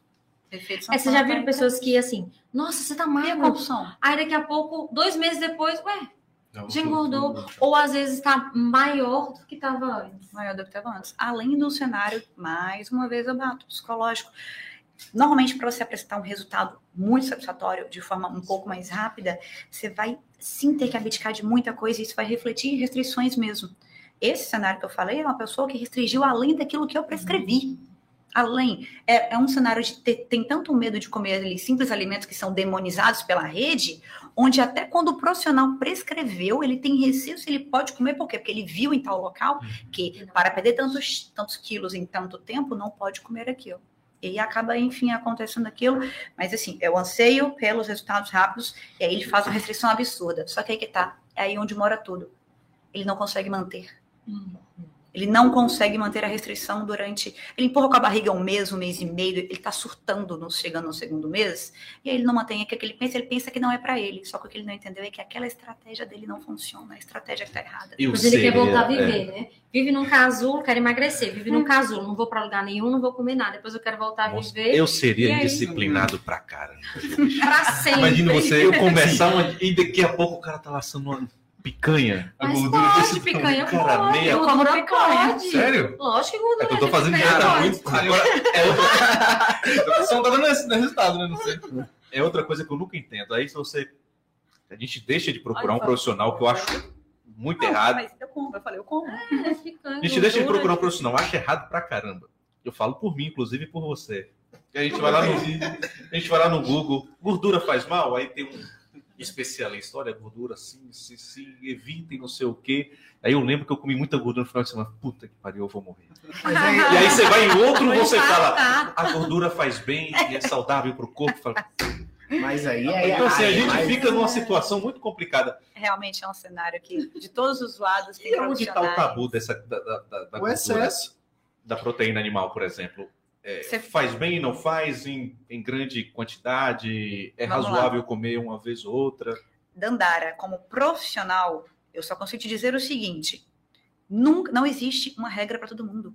Efeito É, vocês já viram pessoas que, assim, nossa, você tá E a magro. Aí daqui a pouco, dois meses depois, ué, Não, já engordou. não, não. Ou às vezes tá maior do que tava antes. maior do que estava antes. Além do cenário, mais uma vez eu bato, psicológico. Normalmente, para você apresentar um resultado muito satisfatório, de forma um pouco mais rápida, você vai sim ter que abdicar de muita coisa e isso vai refletir em restrições mesmo. Esse cenário que eu falei é uma pessoa que restringiu além daquilo que eu prescrevi. Além. É, é um cenário de ter, tem tanto medo de comer ali, simples alimentos que são demonizados pela rede, onde até quando o profissional prescreveu, ele tem receio se ele pode comer, por quê? Porque ele viu em tal local que para perder tantos, tantos quilos em tanto tempo, não pode comer aquilo. E acaba, enfim, acontecendo aquilo. Mas, assim, eu anseio pelos resultados rápidos, e aí ele faz uma restrição absurda. Só que aí que tá, é aí onde mora tudo. Ele não consegue manter. Ele não consegue manter a restrição durante. Ele empurra com a barriga um mês, um mês e meio, ele tá surtando, no, chegando no segundo mês, e aí ele não mantém aquilo que ele pensa, ele pensa que não é para ele. Só que o que ele não entendeu é que aquela estratégia dele não funciona, a estratégia que tá errada. Eu Mas ele quer seria- voltar a é. viver, né? Vive num casulo, quero emagrecer. Vive num casulo, não vou pra lugar nenhum, não vou comer nada. Depois eu quero voltar a viver eu seria aí? indisciplinado pra caramba. pra sempre. Imagina você eu uma, e daqui a pouco o cara tá laçando uma picanha. Mas gordura pode, desse picanha cara, pode. meia- Gordura Eu como picanha. pode. Sério? Lógico que gordura É que eu tô fazendo dieta pode. muito Agora, é outra, Você não tá dando esse resultado, né? Não sei. é outra coisa que eu nunca entendo. Aí se você. A gente deixa de procurar um profissional que eu acho muito errado. Mas eu como, eu falei, eu como. É, picanha, A gente deixa de procurar um profissional, eu acho errado pra caramba. Eu falo por mim, inclusive por você. E a gente vai lá no, a gente vai lá no Google, gordura faz mal? Aí tem um especialista, olha, gordura sim, sim, sim, evitem não sei o quê. Aí eu lembro que eu comi muita gordura no final de semana. Puta que pariu, eu vou morrer. E aí você vai em outro, você fala, a gordura faz bem e é saudável pro corpo. Fala, Mas aí é. Então assim, a gente mas- fica numa situação muito complicada. Realmente é um cenário que, de todos os lados, tem E onde está o tabu dessa, da, da, da, da O gordura? excesso. da proteína animal, por exemplo. É, Você- Faz bem, não faz em, em grande quantidade? É Vamos lá. razoável comer uma vez ou outra? Dandara, como profissional, eu só consigo te dizer o seguinte: nunca, não existe uma regra para todo mundo.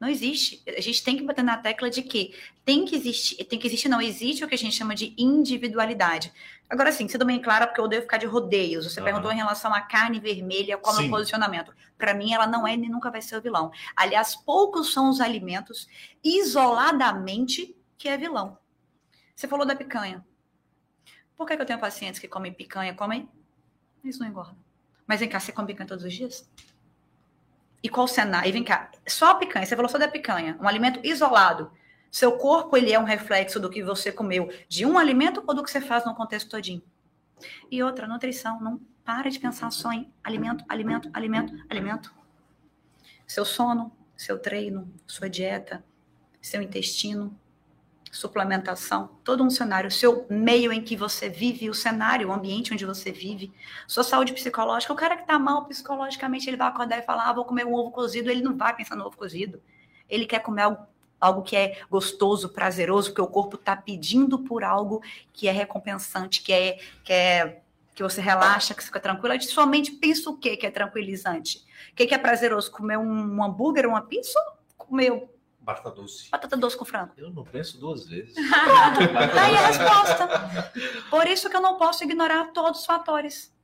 Não existe. A gente tem que bater na tecla de que tem que existir, tem que existir, não existe o que a gente chama de individualidade. Agora sim, sendo bem clara, porque eu odeio ficar de rodeios. Você Aham. perguntou em relação à carne vermelha, qual é o Sim. meu posicionamento. Para mim, ela não é nem nunca vai ser o vilão. Aliás, poucos são os alimentos isoladamente que é vilão. Você falou da picanha. Por que, que eu tenho pacientes que comem picanha, comem? Eles não engordam. Mas vem cá, você come picanha todos os dias? E qual cenário? E vem cá, só a picanha, você falou só da picanha, um alimento isolado. Seu corpo, ele é um reflexo do que você comeu de um alimento ou do que você faz no contexto todinho? E outra, nutrição, não para de pensar só em alimento, alimento, alimento, alimento. Seu sono, seu treino, sua dieta, seu intestino, suplementação, todo um cenário, o seu meio em que você vive, o cenário, o ambiente onde você vive, sua saúde psicológica. O cara que tá mal psicologicamente, ele vai acordar e falar, ah, vou comer um ovo cozido, ele não vai pensar no ovo cozido. Ele quer comer algo, algo que é gostoso, prazeroso, porque o corpo tá pedindo por algo que é recompensante, que é, que é que você relaxa, que você fica tranquilo. A somente pensa o que que é tranquilizante? O que, que é prazeroso? Comer um, hambúrguer, uma pizza comer Batata doce. batata doce com frango? Eu não penso duas vezes. Tá aí a resposta. Por isso que eu não posso ignorar todos os fatores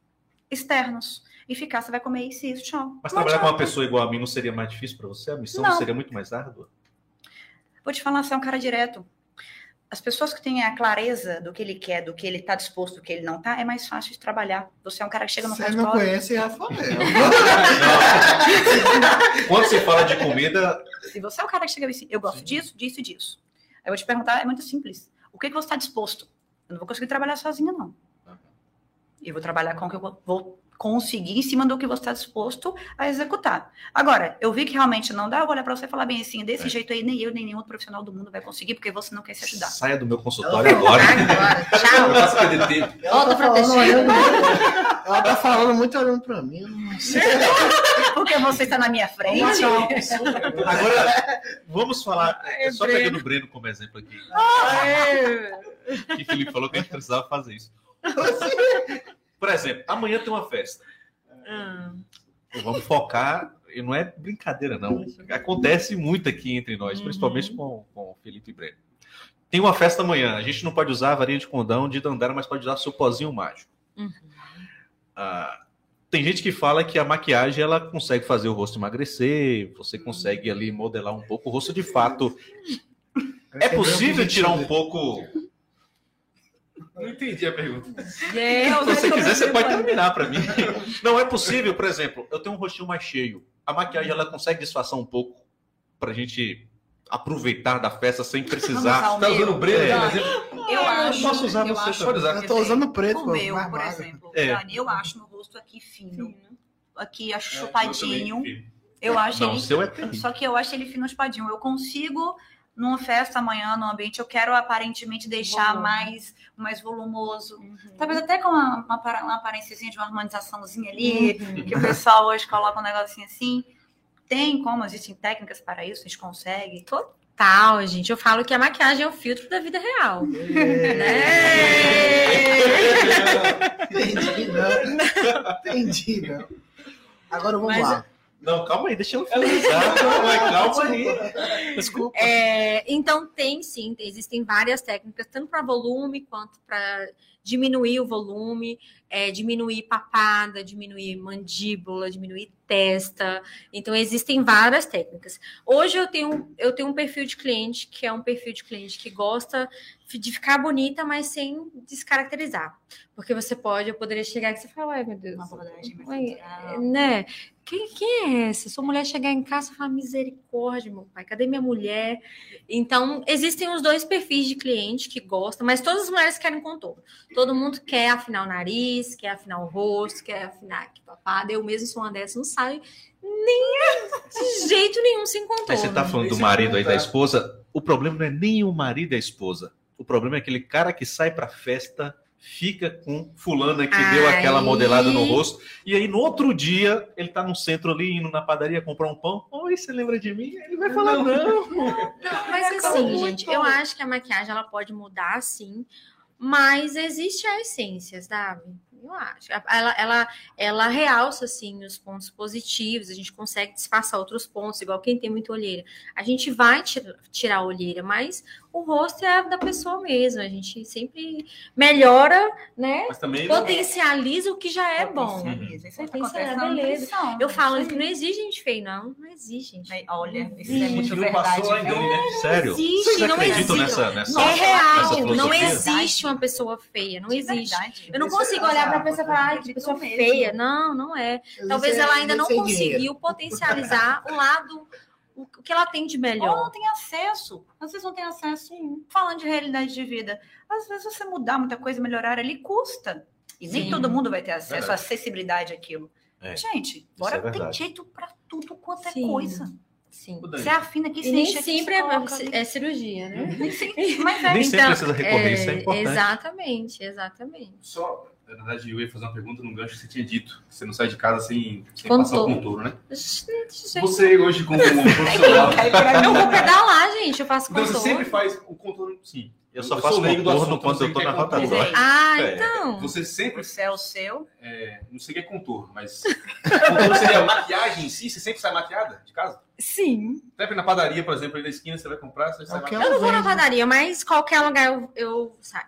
externos. E ficar, você vai comer isso e isso, tchau. Mas Não trabalhar com uma pessoa igual a mim não seria mais difícil para você? A missão Não. seria muito mais árdua? Vou te falar, você é um cara direto. As pessoas que têm a clareza do que ele quer, do que ele está disposto, do que ele não está, é mais fácil de trabalhar. Você é um cara que chega no Você não conhece Rafael. Quando você fala de comida, Se você é o cara que chega e diz, eu gosto disso, disso e disso. Aí eu vou te perguntar, é muito simples. O que, que você está disposto? Eu não vou conseguir trabalhar sozinha, não. Eu vou trabalhar com o que eu vou conseguir em cima do que você está disposto a executar. Agora, eu vi que realmente não dá, eu vou olhar para você e falar bem assim, desse É. jeito aí, nem eu, nem nenhum outro profissional do mundo vai conseguir, porque você não quer se ajudar. saia do meu consultório agora. Agora, Eu tchau. faço. Volta Ela tá falando Teixeira. olhando- Ela tá falando muito olhando pra mim. Porque você está na minha frente. Agora, vamos falar. é Só pegando o Breno como exemplo aqui. Que o Felipe falou que a gente precisava fazer isso. Por exemplo, amanhã tem uma festa. Vamos focar. E não é brincadeira, não. Acontece muito aqui entre nós, principalmente com, com o Felipe e Breno. tem uma festa amanhã, a gente não pode usar a varinha de condão de Dandara, mas pode usar seu pozinho mágico. Uhum. Ah, tem gente que fala que a maquiagem ela consegue fazer o rosto emagrecer, você consegue ali modelar um pouco o rosto de fato. É possível tirar um pouco. Não entendi a pergunta. É, Se você quiser, você pode terminar para mim. Não é possível, por exemplo, eu tenho um rostinho mais cheio. A maquiagem ela consegue disfarçar um pouco pra gente aproveitar da festa sem precisar. ao Tá usando preto, por exemplo? Eu acho. posso usar eu você acho, também. Eu tô usando preto, O meu, mais por exemplo, É. Dani, eu acho meu rosto aqui fino. Aqui acho É, chupadinho. eu. Eu acho Não, o ele. seu é terrível. Só que eu acho ele fino chupadinho. Eu consigo, numa festa amanhã, num ambiente, eu quero aparentemente deixar Volume. mais, mais volumoso. Uhum. Talvez até com uma, uma, uma aparênciazinha de uma harmonizaçãozinha ali, que o pessoal hoje coloca um negocinho assim. Tem como, existem técnicas para isso, a gente consegue. Tal, gente. Eu falo que a maquiagem é o filtro da vida real. Entendi, não. Entendi, não. Agora vamos Mas- lá. Não, calma aí, deixa eu finalizar. calma aí. Desculpa. É, então, tem sim, existem várias técnicas, tanto para volume quanto para diminuir o volume, é, diminuir papada, diminuir mandíbula, diminuir testa. Então, existem várias técnicas. Hoje eu tenho, eu tenho um perfil de cliente que é um perfil de cliente que gosta de ficar bonita, mas sem descaracterizar. Porque você pode, eu poderia chegar aqui e você falar, ai meu Deus. Uma abordagem mais natural. né? Quem, quem é essa? Sua mulher chegar em casa e falar, misericórdia, meu pai, cadê minha mulher? Então, existem os dois perfis de cliente que gostam, mas todas as mulheres querem contorno. Todo mundo quer afinar o nariz, quer afinar o rosto, quer afinar aqui papada. Eu mesmo sou uma dessas, não saio nem de jeito nenhum sem contorno. Mas você tá falando do Esse marido aí, é- da esposa. O problema não é nem o marido e a esposa. O problema é aquele cara que sai pra festa, fica com fulana que deu aquela modelada no rosto, e aí no outro dia ele tá no centro ali, indo na padaria comprar um pão. Oi, você lembra de mim? Ele vai falar, não. Não, mas assim, muito. gente, eu acho que a maquiagem ela pode mudar, sim, mas existe a essência, sabe? Eu acho. Ela, ela, ela realça, assim, os pontos positivos, a gente consegue disfarçar outros pontos, igual quem tem muita olheira. A gente vai tira- tirar a olheira, mas o rosto é da pessoa mesmo, a gente sempre melhora, né? Mas também. Potencializa o que já é bom. Potencializa. Isso Potencializa, na beleza. nutrição. Eu falo Isso que não existe gente feia, não. Não existe gente. Aí, Olha, isso é A muito não passou verdade. ainda, viu? né? Sério? existe, não existe. nessa, nessa, é real, não existe uma pessoa feia, não existe. verdade. Eu não Isso consigo é olhar para a pessoa e falar, ai, que pessoa feia. Não, não é. Talvez ela ainda não conseguiu potencializar o lado, o que ela tem de Ou melhor. não tem acesso. Às vezes não tem acesso. Falando de realidade de vida. Às vezes você mudar muita coisa, melhorar ali, custa. E nem Sim. todo mundo vai ter acesso, Verdade. acessibilidade àquilo. É. Gente, bora é tem jeito pra tudo quanto é Sim. coisa. Sim. Você afina aqui, você nem sempre é, é cirurgia, né? Nem sempre- Mas é, Nem sempre Então, precisa recorrer, isso é importante. Exatamente, exatamente. Só, na verdade, eu ia fazer uma pergunta no gancho que você tinha dito. que Você não sai de casa sem, sem Contorno. passar o contorno, né? Gente, Você hoje, como um profissional. Eu vou pedalar, gente, eu faço Então você contorno. sempre faz o contorno, sim. Eu só Eu faço contorno assunto, quando eu tô o na é contorno. rotadora. Ah, É. então. Você sempre, O céu seu. é, não sei o que é contorno, mas contorno seria maquiagem em si? Você sempre sai maquiada de casa? Sim. Sempre na padaria, por exemplo, aí na esquina você vai comprar, você sai Qualquer maquiada. Eu não vou na padaria, mas qualquer lugar eu, eu saio.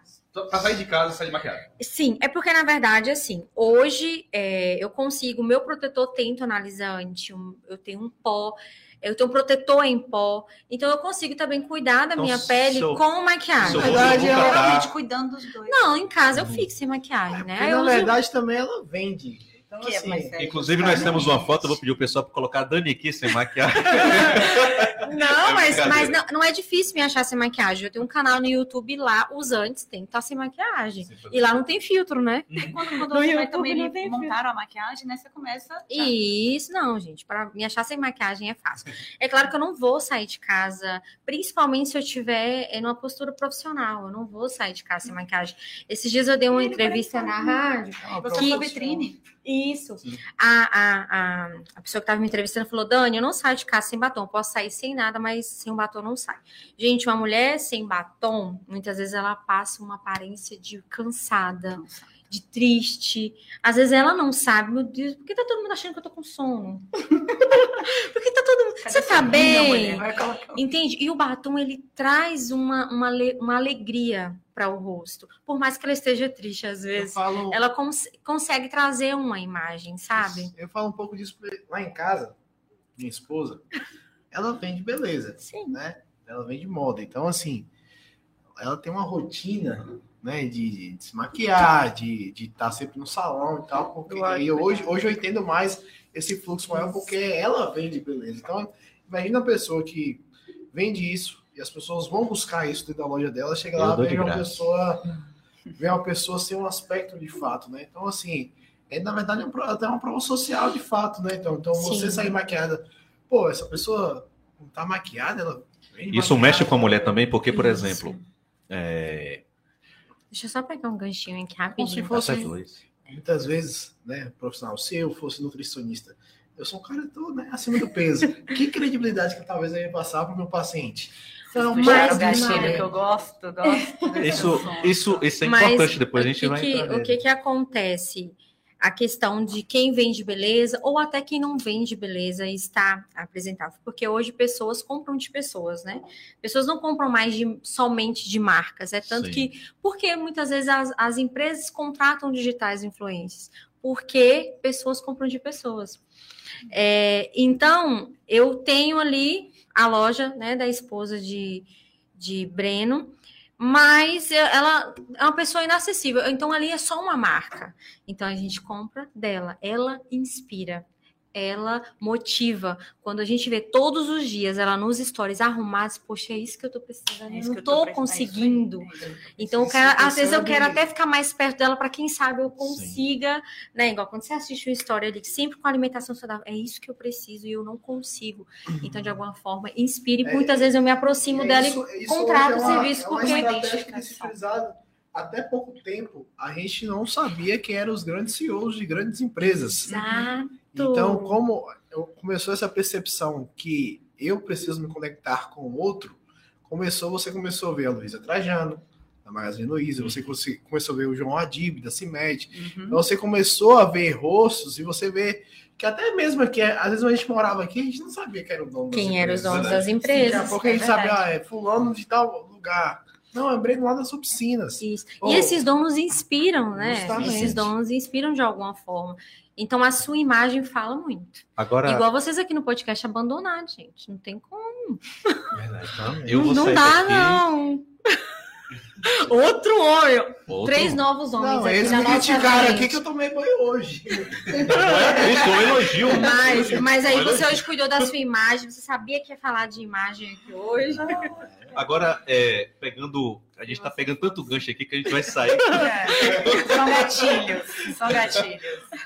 Pra sair de casa, sai de maquiagem. Sim, é porque, na verdade, assim, hoje é, eu consigo, o meu protetor tem tonalizante, um- eu tenho um pó, eu tenho um protetor em pó, então eu consigo também cuidar da Então, minha pele seu- com maquiagem. seu Na verdade, nunca tá- Realmente cuidando dos dois. Não, em casa eu Uhum. fico sem maquiagem, né? Porque, Eu na uso- verdade, também ela vende. Então, Que é assim, sério. Inclusive, nós temos uma foto, eu vou pedir o pessoal para colocar a Dani aqui sem maquiagem. Não, É mas, mas não, não é difícil me achar sem maquiagem. Eu tenho um canal no YouTube lá, os antes tem que estar sem maquiagem. E lá não tem filtro, né? E quando, quando No você vai também não ali tem montar a maquiagem, né? Você começa. a- Isso, não, gente. Para me achar sem maquiagem é fácil. É claro que eu não vou sair de casa, principalmente se eu estiver em uma postura profissional. Eu não vou sair de casa sem maquiagem. Esses dias eu dei uma Ele entrevista na rádio. Você é Que- sua vitrine. Isso. A, a, a, a pessoa que estava me entrevistando falou: Dani, eu não saio de casa sem batom. Posso sair sem nada, mas sem um batom não sai. Gente, uma mulher sem batom, muitas vezes ela passa uma aparência de cansada, de triste. Às vezes ela não sabe, meu Deus, por que tá todo mundo achando que eu tô com sono? por que tá todo mundo. Você tá bem? mulher? Vai colocar- Entende? E o batom, ele traz uma, uma, uma alegria para o rosto. Por mais que ela esteja triste, às vezes. falo, Ela cons- consegue trazer uma imagem, sabe? eu falo um pouco disso lá em casa. Minha esposa, ela vende beleza. Sim. né? Ela vem de moda. Então, assim, ela tem uma rotina, né, de, de se maquiar, de estar sempre no salão e tal. Porque, e hoje, hoje eu entendo mais esse fluxo maior porque ela vende beleza. Então, imagina uma pessoa que vende isso e as pessoas vão buscar isso dentro da loja dela, chega Eu lá, vê uma graça. pessoa, vê uma pessoa sem um aspecto de fato, né? Então, assim, é, na verdade, é um até uma prova social de fato, né? Então, então você Sim. sair maquiada, pô, essa pessoa não tá maquiada, ela vem Isso maquiada, mexe com a mulher também, porque, por Isso. exemplo, é... Deixa eu só pegar um ganchinho aqui Como se rapidinho. fosse muitas vezes, né, profissional, se eu fosse nutricionista, eu sou um cara todo, né, acima do peso. que credibilidade que talvez eu ia passar para o meu paciente? Então, Puxaram Mas- o gatilho que eu gosto, gosto. Isso, isso, isso é Mas importante, depois a gente o vai que, entrar o que, que acontece? A questão de quem vende beleza ou até quem não vende beleza está apresentável. Porque hoje pessoas compram de pessoas, né? Pessoas não compram mais de- somente de marcas. É tanto Sim. que. Porque muitas vezes as, as empresas contratam digitais influencers. Porque pessoas compram de pessoas. É, então, eu tenho ali a loja né, da esposa de, de Breno, mas ela é uma pessoa inacessível. Então, ali é só uma marca. Então, a gente compra dela. Ela inspira. Ela motiva. Quando a gente vê todos os dias ela nos stories arrumados, poxa, é isso que eu tô precisando. É eu não eu tô precisando, é conseguindo. é. Então, eu às vezes eu quero até ficar mais perto dela para quem sabe eu consiga, né? Igual quando você assiste uma história ali, sempre com alimentação saudável, é isso que eu preciso e eu não consigo. Então, de alguma forma, inspire. É, Muitas vezes eu me aproximo É dela isso- e isso contrato o é uma- serviço é uma porque utilizado. Até pouco tempo, a gente não sabia quem eram os grandes CEOs de grandes empresas. Exato. Então, como eu- começou essa percepção que eu preciso me conectar com o outro, começou, você começou a ver a Luísa Trajano, da Magazine Luiza, você você começou a ver o João Adib, da CIMED, Uhum. então você começou a ver rostos e você vê que até mesmo aqui, às vezes a gente morava aqui, a gente não sabia quem era o dono Quem eram os empresas, donos né? das Daqui a empresas. pouco a gente sabe, verdade. ah, é fulano de tal lugar. Não, é Breno lá das oficinas. Isso. Oh, e esses donos inspiram, né? justamente. Esses donos inspiram de alguma forma. Então, a sua imagem fala muito. Agora, Igual vocês aqui no podcast abandonados, gente. Não tem como. eu vou não sair dá, daqui, não. Outro olho. outro- Três novos homens Não, eles me criticaram aqui que eu tomei banho hoje. Isso é um elogio. Mas, mas aí você hoje cuidou da sua imagem, você sabia que ia falar de imagem aqui hoje. Agora, é, pegando. A gente tá pegando tanto gancho aqui que a gente vai sair É. São gatilhos, são gatilhos.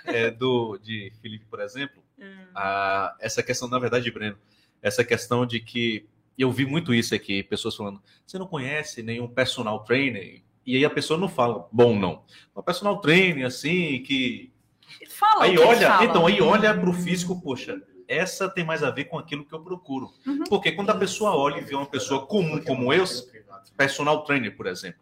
é, do, de Felipe, por exemplo. Hum. a- essa questão, na verdade, Breno, essa questão de que eu vi muito isso aqui, pessoas falando, você não conhece nenhum personal trainer? E aí a pessoa não fala, bom, não. Uma personal trainer, assim, que. Fala, Aí o olha, falam. então, aí olha pro físico, poxa, essa tem mais a ver com aquilo que eu procuro. Uhum. Porque quando a pessoa olha e vê uma pessoa comum como eu, personal trainer, por exemplo,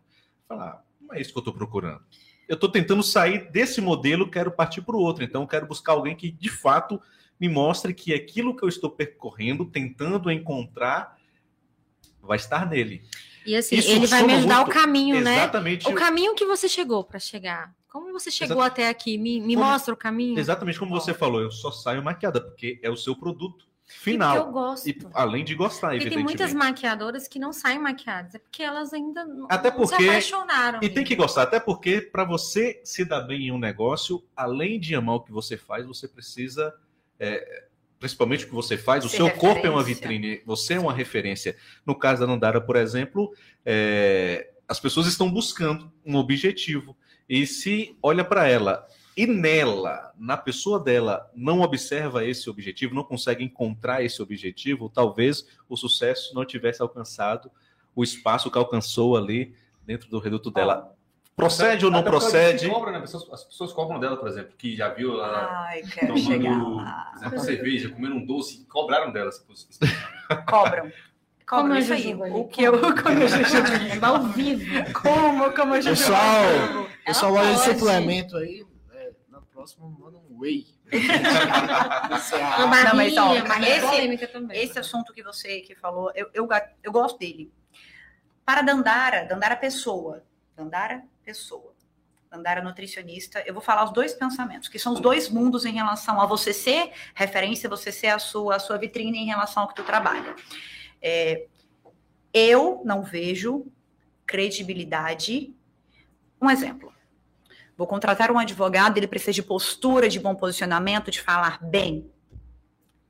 fala, ah, não é isso que eu estou procurando. Eu estou tentando sair desse modelo, quero partir para o outro. Então, eu quero buscar alguém que, de fato, me mostre que aquilo que eu estou percorrendo, tentando encontrar, vai estar nele. E assim, Isso ele vai me ajudar muito. o caminho, né? Exatamente. O caminho que você chegou para chegar. Como você chegou Exato. até aqui? Me, me Como- mostra o caminho. Exatamente como você falou, eu só saio maquiada, porque é o seu produto E porque final. eu gosto. E, além de gostar, Porque tem evidentemente. muitas maquiadoras que não saem maquiadas, é porque elas ainda não, Até não se porque- apaixonaram. E tem que gostar, até porque para você se dar bem em um negócio, além de amar o que você faz, você precisa, é, principalmente o que você faz, o seu corpo é uma referência. vitrine, você é uma referência. No caso da Nandara, por exemplo, é, as pessoas estão buscando um objetivo e se olha para ela e nela, na pessoa dela, não observa esse objetivo, não consegue encontrar esse objetivo, talvez o sucesso não tivesse alcançado o espaço que alcançou ali dentro do reduto dela. Procede ou não procede? Cobra, né? As pessoas- As pessoas cobram dela, por exemplo, que já viu ela Ai, quero tomando exemplo, cerveja, comendo um doce, cobraram dela. Cobram. Como Cobram é isso aí. O que eu... Como é Jujuba? Ao vivo. Como, como é Jujuba? Pessoal, pessoal de pode. suplemento aí, é, na próxima manda um whey. Uma Não, mas, ó, esse- polêmica também. Esse assunto que você que falou, eu, eu, eu gosto dele. Para Dandara, Dandara pessoa, Dandara pessoa, Dandara nutricionista, eu vou falar os dois pensamentos, que são os dois mundos em relação a você ser referência, você ser a sua, a sua vitrine em relação ao que tu trabalha. É, eu não vejo credibilidade. Um exemplo. Vou contratar um advogado, ele precisa de postura, de bom posicionamento, de falar bem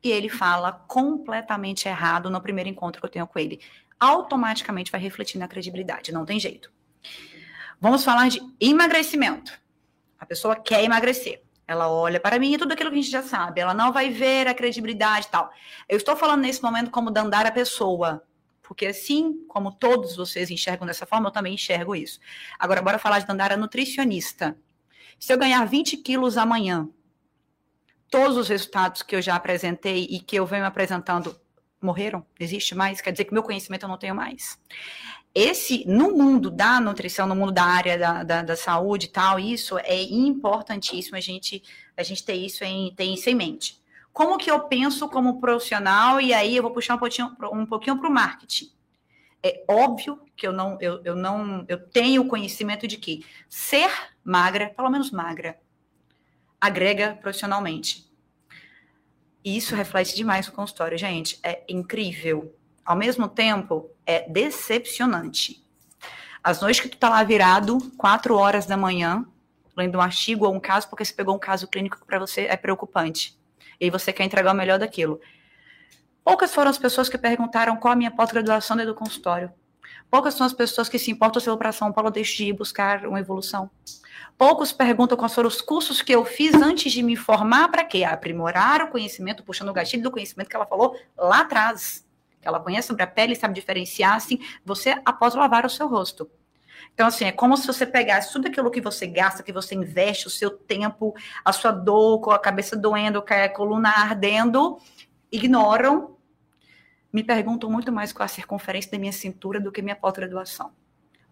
e ele fala completamente errado no primeiro encontro que eu tenho com ele. Automaticamente vai refletir na credibilidade, não tem jeito. Vamos falar de emagrecimento. A pessoa quer emagrecer. Ela olha para mim e tudo aquilo que a gente já sabe. Ela não vai ver a credibilidade e tal. Eu estou falando nesse momento como dandar a pessoa. Porque assim como todos vocês enxergam dessa forma, eu também enxergo isso. Agora, bora falar de dandara nutricionista. Se eu ganhar 20 quilos amanhã, todos os resultados que eu já apresentei e que eu venho apresentando morreram? Existe mais? Quer dizer que meu conhecimento eu não tenho mais. Esse, no mundo da nutrição, no mundo da área da, da, da saúde e tal, isso é importantíssimo a gente, a gente ter isso em, ter isso em mente. Como que eu penso como profissional, e aí eu vou puxar um pouquinho, um pouquinho para o marketing. É óbvio que eu não, eu, eu não, eu tenho conhecimento de que ser magra, pelo menos magra, agrega profissionalmente. E isso reflete demais no consultório, gente. É incrível. Ao mesmo tempo, é decepcionante. As noites que tu tá lá virado, quatro horas da manhã, lendo um artigo ou um caso, porque você pegou um caso clínico que para você é preocupante. E você quer entregar o melhor daquilo. Poucas foram as pessoas que perguntaram qual a minha pós-graduação dentro do consultório. Poucas são as pessoas que se importam se eu vou para São Paulo deixo de ir buscar uma evolução. Poucos perguntam quais foram os cursos que eu fiz antes de me formar para quê? Aprimorar o conhecimento, puxando o gatilho do conhecimento que ela falou lá atrás. Ela conhece sobre a pele, sabe diferenciar, assim, você após lavar o seu rosto. Então, assim, é como se você pegasse tudo aquilo que você gasta, que você investe, o seu tempo, a sua dor, com a cabeça doendo, com a coluna ardendo, ignoram, me perguntam muito mais qual a circunferência da minha cintura do que minha pós-graduação.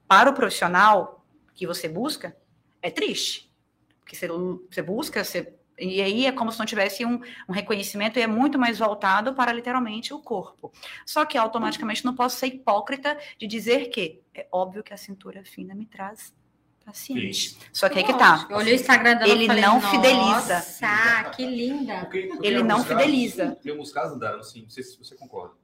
Para o profissional que você busca, é triste. Porque você, você busca, você, e aí é como se não tivesse um, um, reconhecimento e é muito mais voltado para literalmente o corpo. Só que automaticamente não posso ser hipócrita de dizer que é óbvio que a cintura fina me traz paciente. Só que aí que tá. Eu olhei o Instagram dela Ele falei, não fideliza. Nossa, que linda. Porque- porque Ele não alguns fideliza. Casos, em alguns casos, Dara, assim, não sei se você concorda.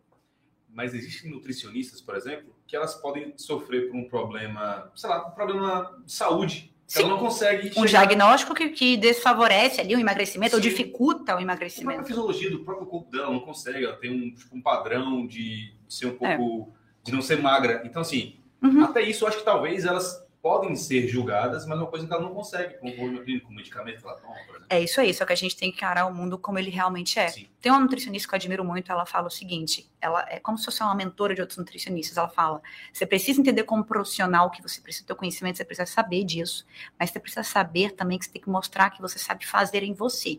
Mas existem nutricionistas, por exemplo, que elas podem sofrer por um problema, sei lá, um problema de saúde. Sim. Ela não consegue Um chegar- diagnóstico que, que desfavorece ali o emagrecimento ou Sim. dificulta o A emagrecimento. fisiologia do próprio corpo dela não consegue, ela tem um, tipo, um padrão de ser um É. pouco. de não ser magra. Então, assim, Uhum. até isso eu acho que talvez elas podem ser julgadas, mas é uma coisa que ela não consegue com o hormônio clínico, com medicamento que ela toma, por exemplo. É isso aí, só que a gente tem que encarar o mundo como ele realmente é. Sim. Tem uma nutricionista que eu admiro muito, ela fala o seguinte: ela é como se fosse uma mentora de outros nutricionistas. Ela fala: você precisa entender como profissional que você precisa ter conhecimento, você precisa saber disso, mas você precisa saber também que você tem que mostrar que você sabe fazer em você.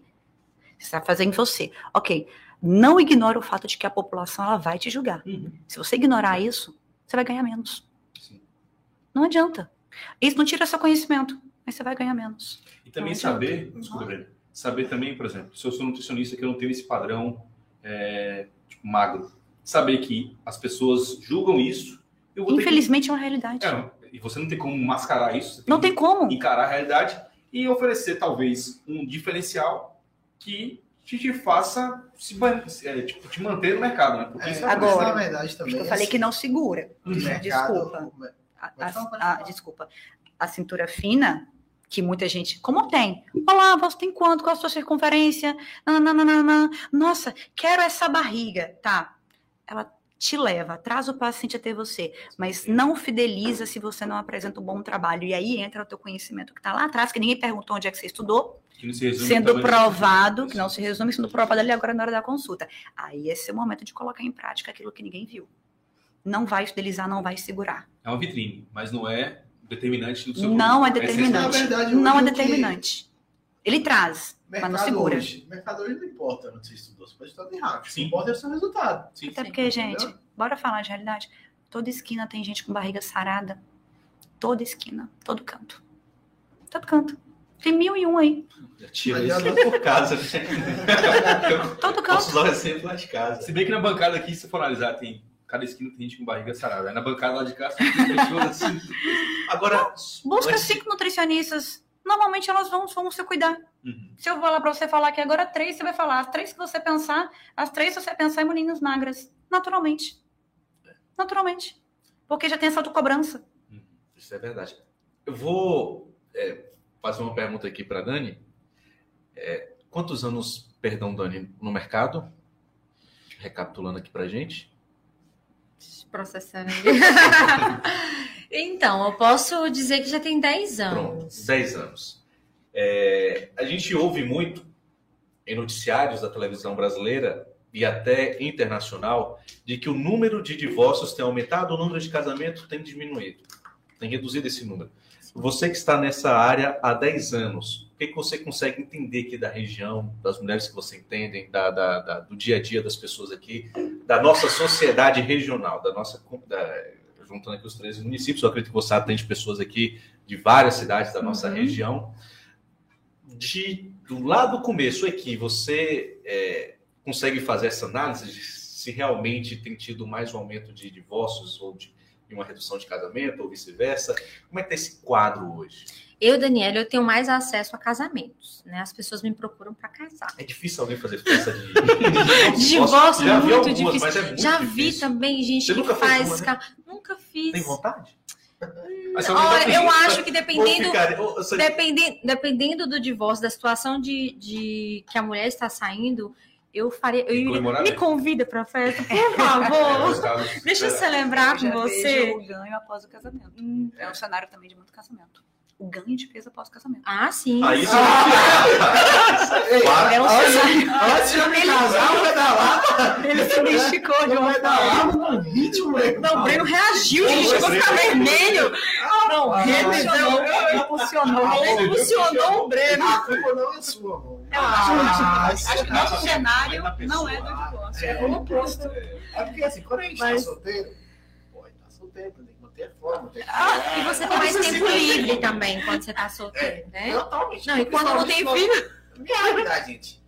Você sabe fazer em você. Ok. Não ignore o fato de que a população ela vai te julgar. Se você ignorar isso, você vai ganhar menos. Sim. Não adianta. Isso não tira seu conhecimento, mas você vai ganhar menos. E também Não saber, desculpa, Breno, saber também, por exemplo, se eu sou nutricionista que eu não tenho esse padrão é, tipo, magro, saber que as pessoas julgam isso, eu vou Infelizmente é uma realidade. que... É, e você não tem como mascarar isso, você Não que tem como. encarar a realidade e oferecer talvez um diferencial que te, te faça se, ban- é, tipo, te manter no mercado, né? Porque É, isso é Agora, na verdade também. Eu falei que não segura. mercado- Desculpa. A, a- a- desculpa. A cintura fina, que muita gente, como tem? Olá, você tem quanto? Qual a sua circunferência? Nananana. Nossa, quero essa barriga. Tá. Ela te leva, traz o paciente até você, mas não fideliza se você não apresenta um bom trabalho. E aí entra o teu conhecimento que está lá atrás, que ninguém perguntou onde é que você estudou, se sendo provado, que não se resume sendo provado ali agora na hora da consulta. Aí esse é o momento de colocar em prática aquilo que ninguém viu. Não vai fidelizar, não vai segurar. É uma vitrine, mas não é determinante do seu Não é produto. determinante. Na verdade, Não é determinante. Ele traz, mas não segura. hoje, mercado hoje não importa, não sei se estudou, você pode estudar errado. O que Sim. importa é o seu resultado. Sim. Até Sim. porque, gente, Entendeu? bora falar de realidade. Toda esquina tem gente com barriga sarada. Toda esquina, todo canto. Todo canto. Tem mil e um aí. Já tira Mas isso já- por casa. né? Todo Posso canto. usar o exemplo lá de casa. Se bem que na bancada aqui, se for analisar, tem cada esquina tem gente com barriga sarada. Aí na bancada lá de tem pessoas assim. Agora, Busca antes- cinco nutricionistas. Normalmente elas vão, vão se cuidar. Uhum. Se eu vou lá pra você falar que agora três, você vai falar. As três que você pensar, as três que você pensar em meninas magras. Naturalmente. Naturalmente. Porque já tem essa autocobrança. Isso é verdade. Eu vou é, fazer uma pergunta aqui para Dani. É, quantos anos, perdão, Dani, no mercado? Recapitulando aqui pra gente. Processando. então, eu posso dizer que já tem 10 Pronto, anos. 10 anos. É, a gente ouve muito em noticiários da televisão brasileira e até internacional de que o número de divórcios tem aumentado, o número de casamentos tem diminuído, tem reduzido esse número. Você que está nessa área há 10 anos, o que, que você consegue entender aqui da região, das mulheres que você entende, da, da- da- do dia a dia das pessoas aqui, da nossa sociedade regional, da nossa. Juntando aqui os três municípios, eu acredito que você atende pessoas aqui de várias cidades da nossa Uhum. região. De, do lado do começo aqui, você é, consegue fazer essa análise de se realmente tem tido mais um aumento de divórcios ou de, de uma redução de casamento ou vice-versa? Como é que está esse quadro hoje? Eu, Daniela, eu tenho mais acesso a casamentos, né? As pessoas me procuram para casar. É difícil alguém fazer festa de, divórcio, Já vi muito algumas, difícil. mas é muito Já difícil. vi também gente Você que nunca fez faz. uma, né? ca- Nunca fiz. Tem vontade? Olha, eu pedindo- acho que dependendo. ficar- Dependendo, dependendo do divórcio, da situação de, de que a mulher está saindo, eu faria. Eu iria- me bem. convida para festa, por É, favor. casos- Deixa eu é, celebrar com Eu você. o ganho após o casamento. Hum. É um cenário também de muito casamento. O ganho de peso após o casamento. Ah, sim. Ah, isso Claro. É um antes, de me casar, eu pedalar. Ele se domesticou de uma pedalava num ritmo legal. Não, o Breno reagiu, gente. Chegou a ficar vermelho. Não, Ah, revisão. Impulsionou. Ele emocionou o Breno. A culpa não é sua, amor. Acho, Ah, acho que nosso cenário não é do Ah, divórcio. é. É o oposto. É porque assim, quando a gente tá solteiro, pode tá solteiro, a forma. Que... Ah, e você tem mais Você tempo se- livre também quando você tá solteiro, né? Totalmente. Não, e quando não tem filho. Minha realidade, gente.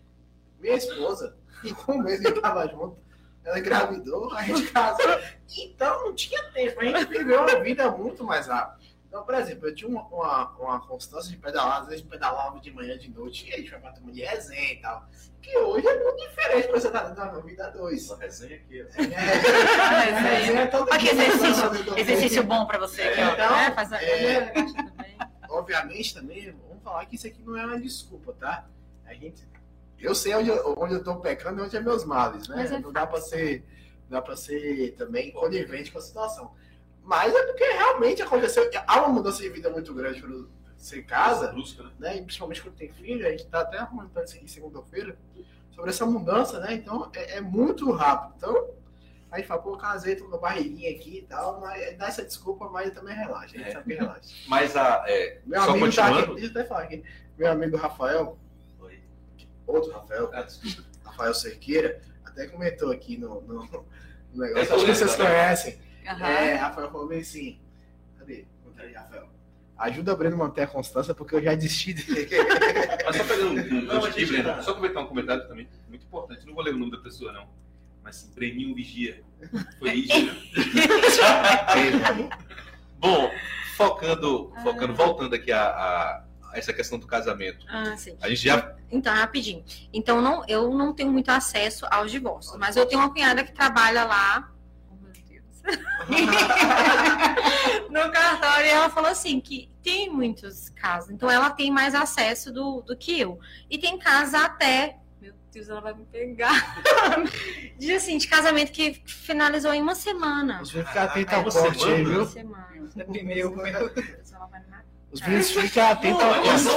Minha esposa, com um mês que a gente tava junto, ela engravidou, a gente casou. Então não tinha tempo, a gente viveu uma vida muito mais rápida. Então, por exemplo, eu tinha uma, uma, uma constância de pedalar, às vezes pedalava de manhã, de noite, e a gente foi pra turma de resenha e tal. Que hoje é muito diferente quando você tá dando uma vida a dois. Uma resenha aqui. ó. É, resenha é todo dia, exercício, exercício bom pra você aqui, ó. Então, É, faz a... é. obviamente também, vamos falar que isso aqui não é uma desculpa, tá? A gente, eu sei onde, eu- onde eu tô pecando e onde é meus males, né? É não dá pra ser, não dá para ser também conivente com a situação. Mas é porque realmente aconteceu, há uma mudança de vida muito grande para ser casa, Brusca, né? né? E principalmente quando tem filho, a gente tá até comentando isso aqui segunda-feira sobre essa mudança, né? Então é, é muito rápido. Então a gente fala, pô, casei, tô com a barriguinha aqui e tal, mas dá essa desculpa, mas também relaxa, a gente É. sabe que relaxa. Mas a. é, Meu só amigo tá aqui, deixa eu até falar aqui. Meu amigo Rafael, Oi. outro Rafael, Ah. Rafael Cerqueira, até comentou aqui no, no, no É negócio. Acho que vocês né? conhecem. Aham. É, Rafael falou bem assim. Cadê? Conta aí, Rafael. Ajuda o Breno a manter a constância, porque eu já desisti dele. Mas só pegando um, um Não, aqui, Breno, tá- só comentar um comentário também, muito importante. Não vou ler o nome da pessoa, não. Mas sim, Breninho Vigia. Foi Vigia. Bom, focando, focando, voltando aqui a, a- a essa questão do casamento. Ah, sim. A gente já. Então, rapidinho. Então, não, eu não tenho muito acesso aos divórcios, mas eu tenho uma cunhada que trabalha lá. No cartório, e ela falou assim: que tem muitos casos. Então, ela tem mais acesso do, do que eu. E tem casos até. Meu Deus, ela vai me pegar. de assim, de casamento que finalizou em uma semana. Os meninos ficam atentos ao Uma corte aí, semana? Uma viu? semana. Meu, Meu Deus, ela vai me matar. Os meninos ficam atentos ao tá, né? isso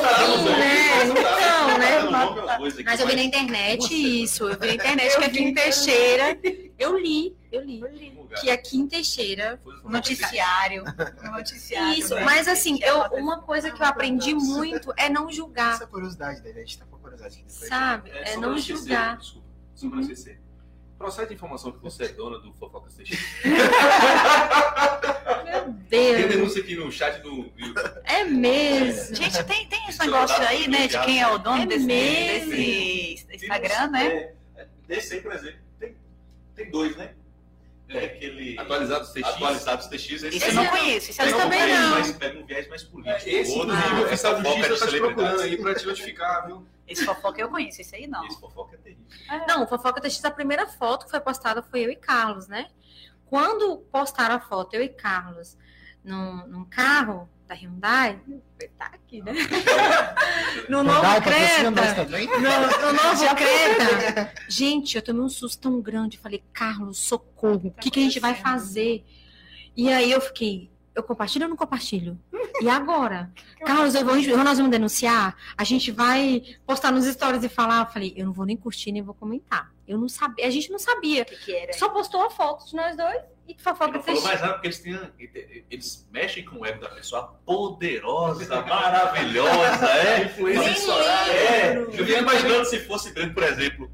tá. Não, né? Mas eu vi na internet isso. Eu vi na internet que aqui em Teixeira. Eu li, eu li. Que aqui em Teixeira. O noticiário. O noticiário. Isso, né? mas assim, eu, uma coisa que eu aprendi muito é não julgar, Essa é a curiosidade dele, a gente tá com curiosidade sabe? É, É não julgar. Desculpa, só pra não esquecer. Procede a informação que você é dona do Fofocas Teixeira. Meu Tem Deus. denúncia aqui no chat do. É mesmo. Gente, tem, tem esse negócio aí, né? De quem é o dono É desse, mesmo. desse Instagram, né? É, é, desse aí, por exemplo, tem, tem dois, né? É aquele. Atualizados TX. Atualizados TX. Esse, Isso eu não é- conheço. Isso eu esse não também não. Mas pega um viés mais político. Esse, Outro, é oficial de fofoca justiça tá te procurando aí pra te notificar, viu? Esse fofoca eu conheço, esse aí não. Esse fofoca é terrível. Não, o Fofoca TX, a primeira foto que foi postada foi eu e Carlos, né? Quando postaram a foto, eu e Carlos, num, num carro da Hyundai, tá aqui, né? No novo patrocina nós Creta. No, no novo Creta. Gente, eu tomei um susto tão grande. Falei, Carlos, socorro. O que, que a gente vai fazer? E aí eu fiquei, eu compartilho ou não compartilho? E agora? Carlos, eu vou, nós vamos denunciar? A gente vai postar nos stories e falar? Eu falei, eu não vou nem curtir, nem vou comentar. Eu não sabia, a gente não sabia. O que, que era? Só postou a foto de nós dois e E fofoca falou fez. mais nada porque eles, têm, eles mexem com o ego da pessoa poderosa, maravilhosa, é. Nem É, eu fico imaginando se fosse grande, por exemplo.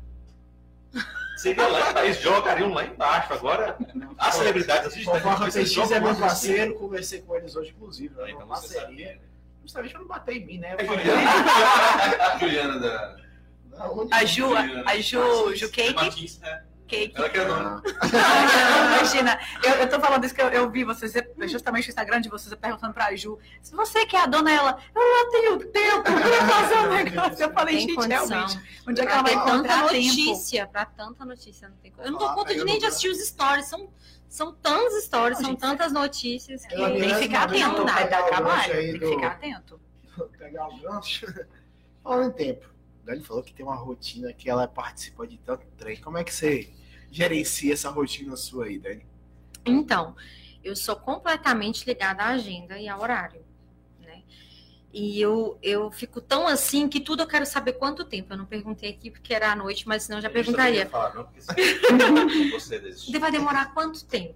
Seria lá, eles jogariam lá embaixo. Agora, as celebridades assistem. Mas TX eles jogam é meu parceiro, conversei com eles hoje, inclusive. Né, então uma parceria. Justamente pra não bater em mim, né? É Juliana, a Juliana da. A Ju, a Ju, Ju Cake. Cake. Ela que é dona. Ah, Não, imagina, eu, eu tô falando isso que eu, eu vi vocês, justamente no Instagram de vocês, eu perguntando pra Ju, se você que é a dona, ela, eu não tenho tempo pra fazer um negócio. Eu falei, gente, condição. realmente, onde é que Pra ela vai ter tanta encontrar tempo? notícia, pra tanta notícia, não tem como. Eu não dou Ah, conta de nem de assistir os stories, são, são tantas stories, Não, são gente, tantas notícias que Tem que ficar atento, vai dar o trabalho, tem que do- ficar atento. pegar o gancho. Falando em tempo, Dani falou que tem uma rotina que ela participa de tanto trem. Como é que você gerencia essa rotina sua aí, Dani? Então, eu sou completamente ligada à agenda e ao horário, né? E eu, eu fico tão assim que tudo eu quero saber quanto tempo. Eu não perguntei aqui porque era à noite, mas senão eu já perguntaria. Falar, não, você. Vai demorar quanto tempo?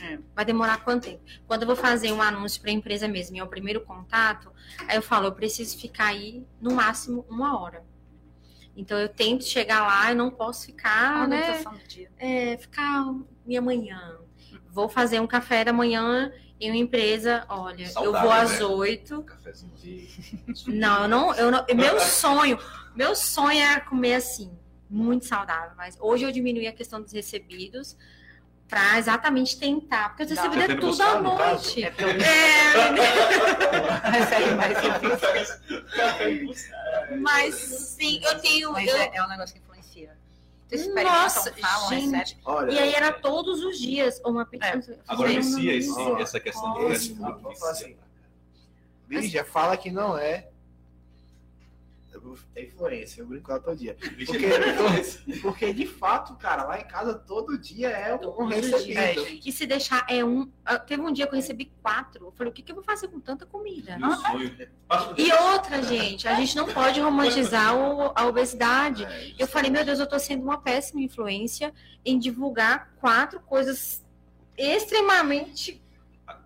É. Vai demorar quanto tempo? Quando eu vou fazer um anúncio para a empresa mesmo, e é o primeiro contato, aí eu falo, eu preciso ficar aí no máximo uma hora. Então eu tento chegar lá, eu não posso ficar, né? É, ficar minha manhã. Vou fazer um café da manhã em uma empresa. Olha, eu Saudável, vou às né? oito. Cafézinho de. Não, eu não, eu não. Meu sonho, meu sonho é comer assim, muito saudável. Mas hoje eu diminuí a questão dos recebidos para exatamente tentar, porque Dá. recebidos é tudo buscar, à no noite. É eu- É, Mas aí, mas, mas sim, eu tenho. mas eu- é, é um negócio que influencia. Vocês experimentam, Nossa, falam, gente. Olha, E aí era todos os dias uma pizza. É. Agora esse, Ó, essa questão do esse- fast food. assim. Lígia fala que não é. É influência, eu brinco ela todo dia. Porque, porque de fato, cara, lá em casa todo dia é um recebido. É, gente. E se deixar é um. ah, Teve um dia que eu recebi quatro. Eu falei, o que, que eu vou fazer com tanta comida? Meu sonho. Passa- E outra, gente, a gente não pode romantizar o- a obesidade. É, Eu falei, meu Deus, eu tô sendo uma péssima influência em divulgar quatro coisas extremamente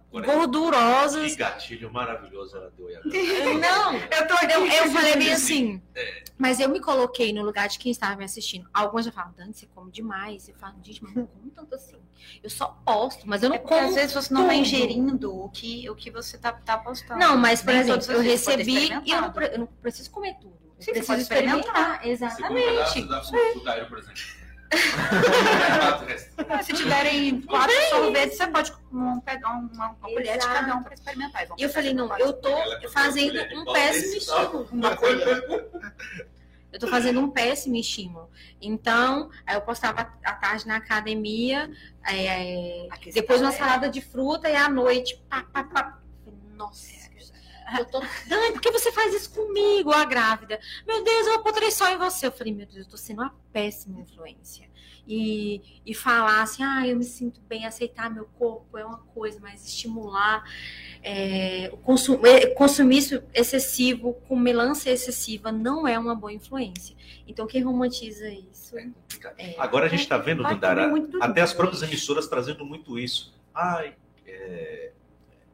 Agora, que gordurosas. gatilho maravilhoso ela deu. Não, Eu tô aqui. eu, eu falei bem assim, assim. Mas eu me coloquei no lugar de quem estava me assistindo. Alguns já falam, Dani, você come demais. Eu falo, gente, mas eu não como tanto assim. Eu só posto, mas eu não É porque às como. vezes você não está tudo. ingerindo o que, o que você tá, tá postando. Não, mas, por Nem exemplo, eu recebi e eu não, eu não preciso comer tudo. Eu Sim, você preciso pode experimentar. experimentar. Segundo pedaço Exatamente. da fruta por exemplo. É, Se tiverem quatro sorvetes, você pode pegar uma, uma colher de cada um para experimentar. E eu falei, não, eu tô fazendo um péssimo estímulo. Uma. Eu tô fazendo um péssimo estímulo. Então, aí eu postava à tarde na academia, é, depois uma salada de fruta e à noite, pá, pá, pá. Nossa, Eu tô, Dani, por que você faz isso comigo, a grávida? Meu Deus, eu botar só em você. Eu falei, meu Deus, eu tô sendo uma péssima influência. E, e falar assim, ah, eu me sinto bem, aceitar meu corpo é uma coisa, mas estimular é, o consum, é, consumismo excessivo com melança excessiva não é uma boa influência. Então, quem romantiza isso. É é, Agora a gente está vendo, Dandara, até as próprias emissoras trazendo muito isso. Ai, é,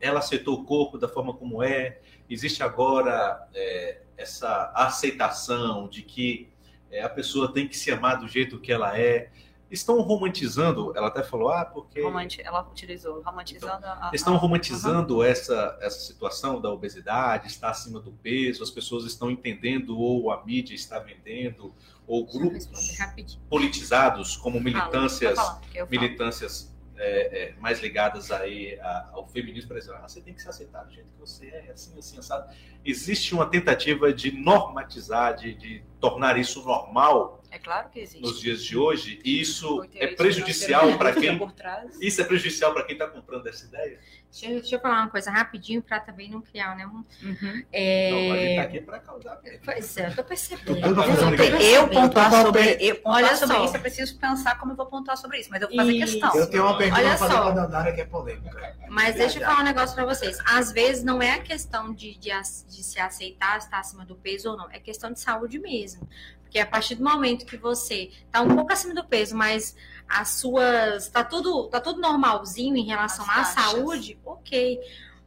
ela aceitou o corpo da forma como é. Existe agora é, essa aceitação de que é, a pessoa tem que se amar do jeito que ela é. Estão romantizando, ela até falou, ah, porque. Romanti ela utilizou, romantizando então, a, Estão romantizando essa, essa situação da obesidade, está acima do peso, as pessoas estão entendendo, ou a mídia está vendendo, ou grupos politizados como militâncias, falar, militâncias é, é, mais ligadas aí ao feminismo, por exemplo, ah, você tem que se aceitar do jeito que você é, assim, assim, assado. Existe uma tentativa de normatizar, de, de tornar isso normal é claro que existe. Nos dias de hoje, e isso é prejudicial para quem. Isso é prejudicial para quem está comprando essa ideia? Deixa, deixa, eu falar uma coisa rapidinho para também não criar, né? Uhum. É... Não, tá aqui para causar. Pois é, eu tô percebendo. Eu, eu pontuar sobre, eu pontuar Olha sobre só. isso, eu preciso pensar como eu vou pontuar sobre isso, mas eu vou fazer questão. Eu tenho uma pergunta para fazer para a Dandara que é polêmica. Mas deixa eu falar um negócio para vocês. Às vezes não é a questão de, de, de se aceitar, estar acima do peso ou não, é questão de saúde mesmo. Porque a partir do momento que você está um pouco acima do peso, mas as suas. tá tudo, tá tudo normalzinho em relação à saúde, ok.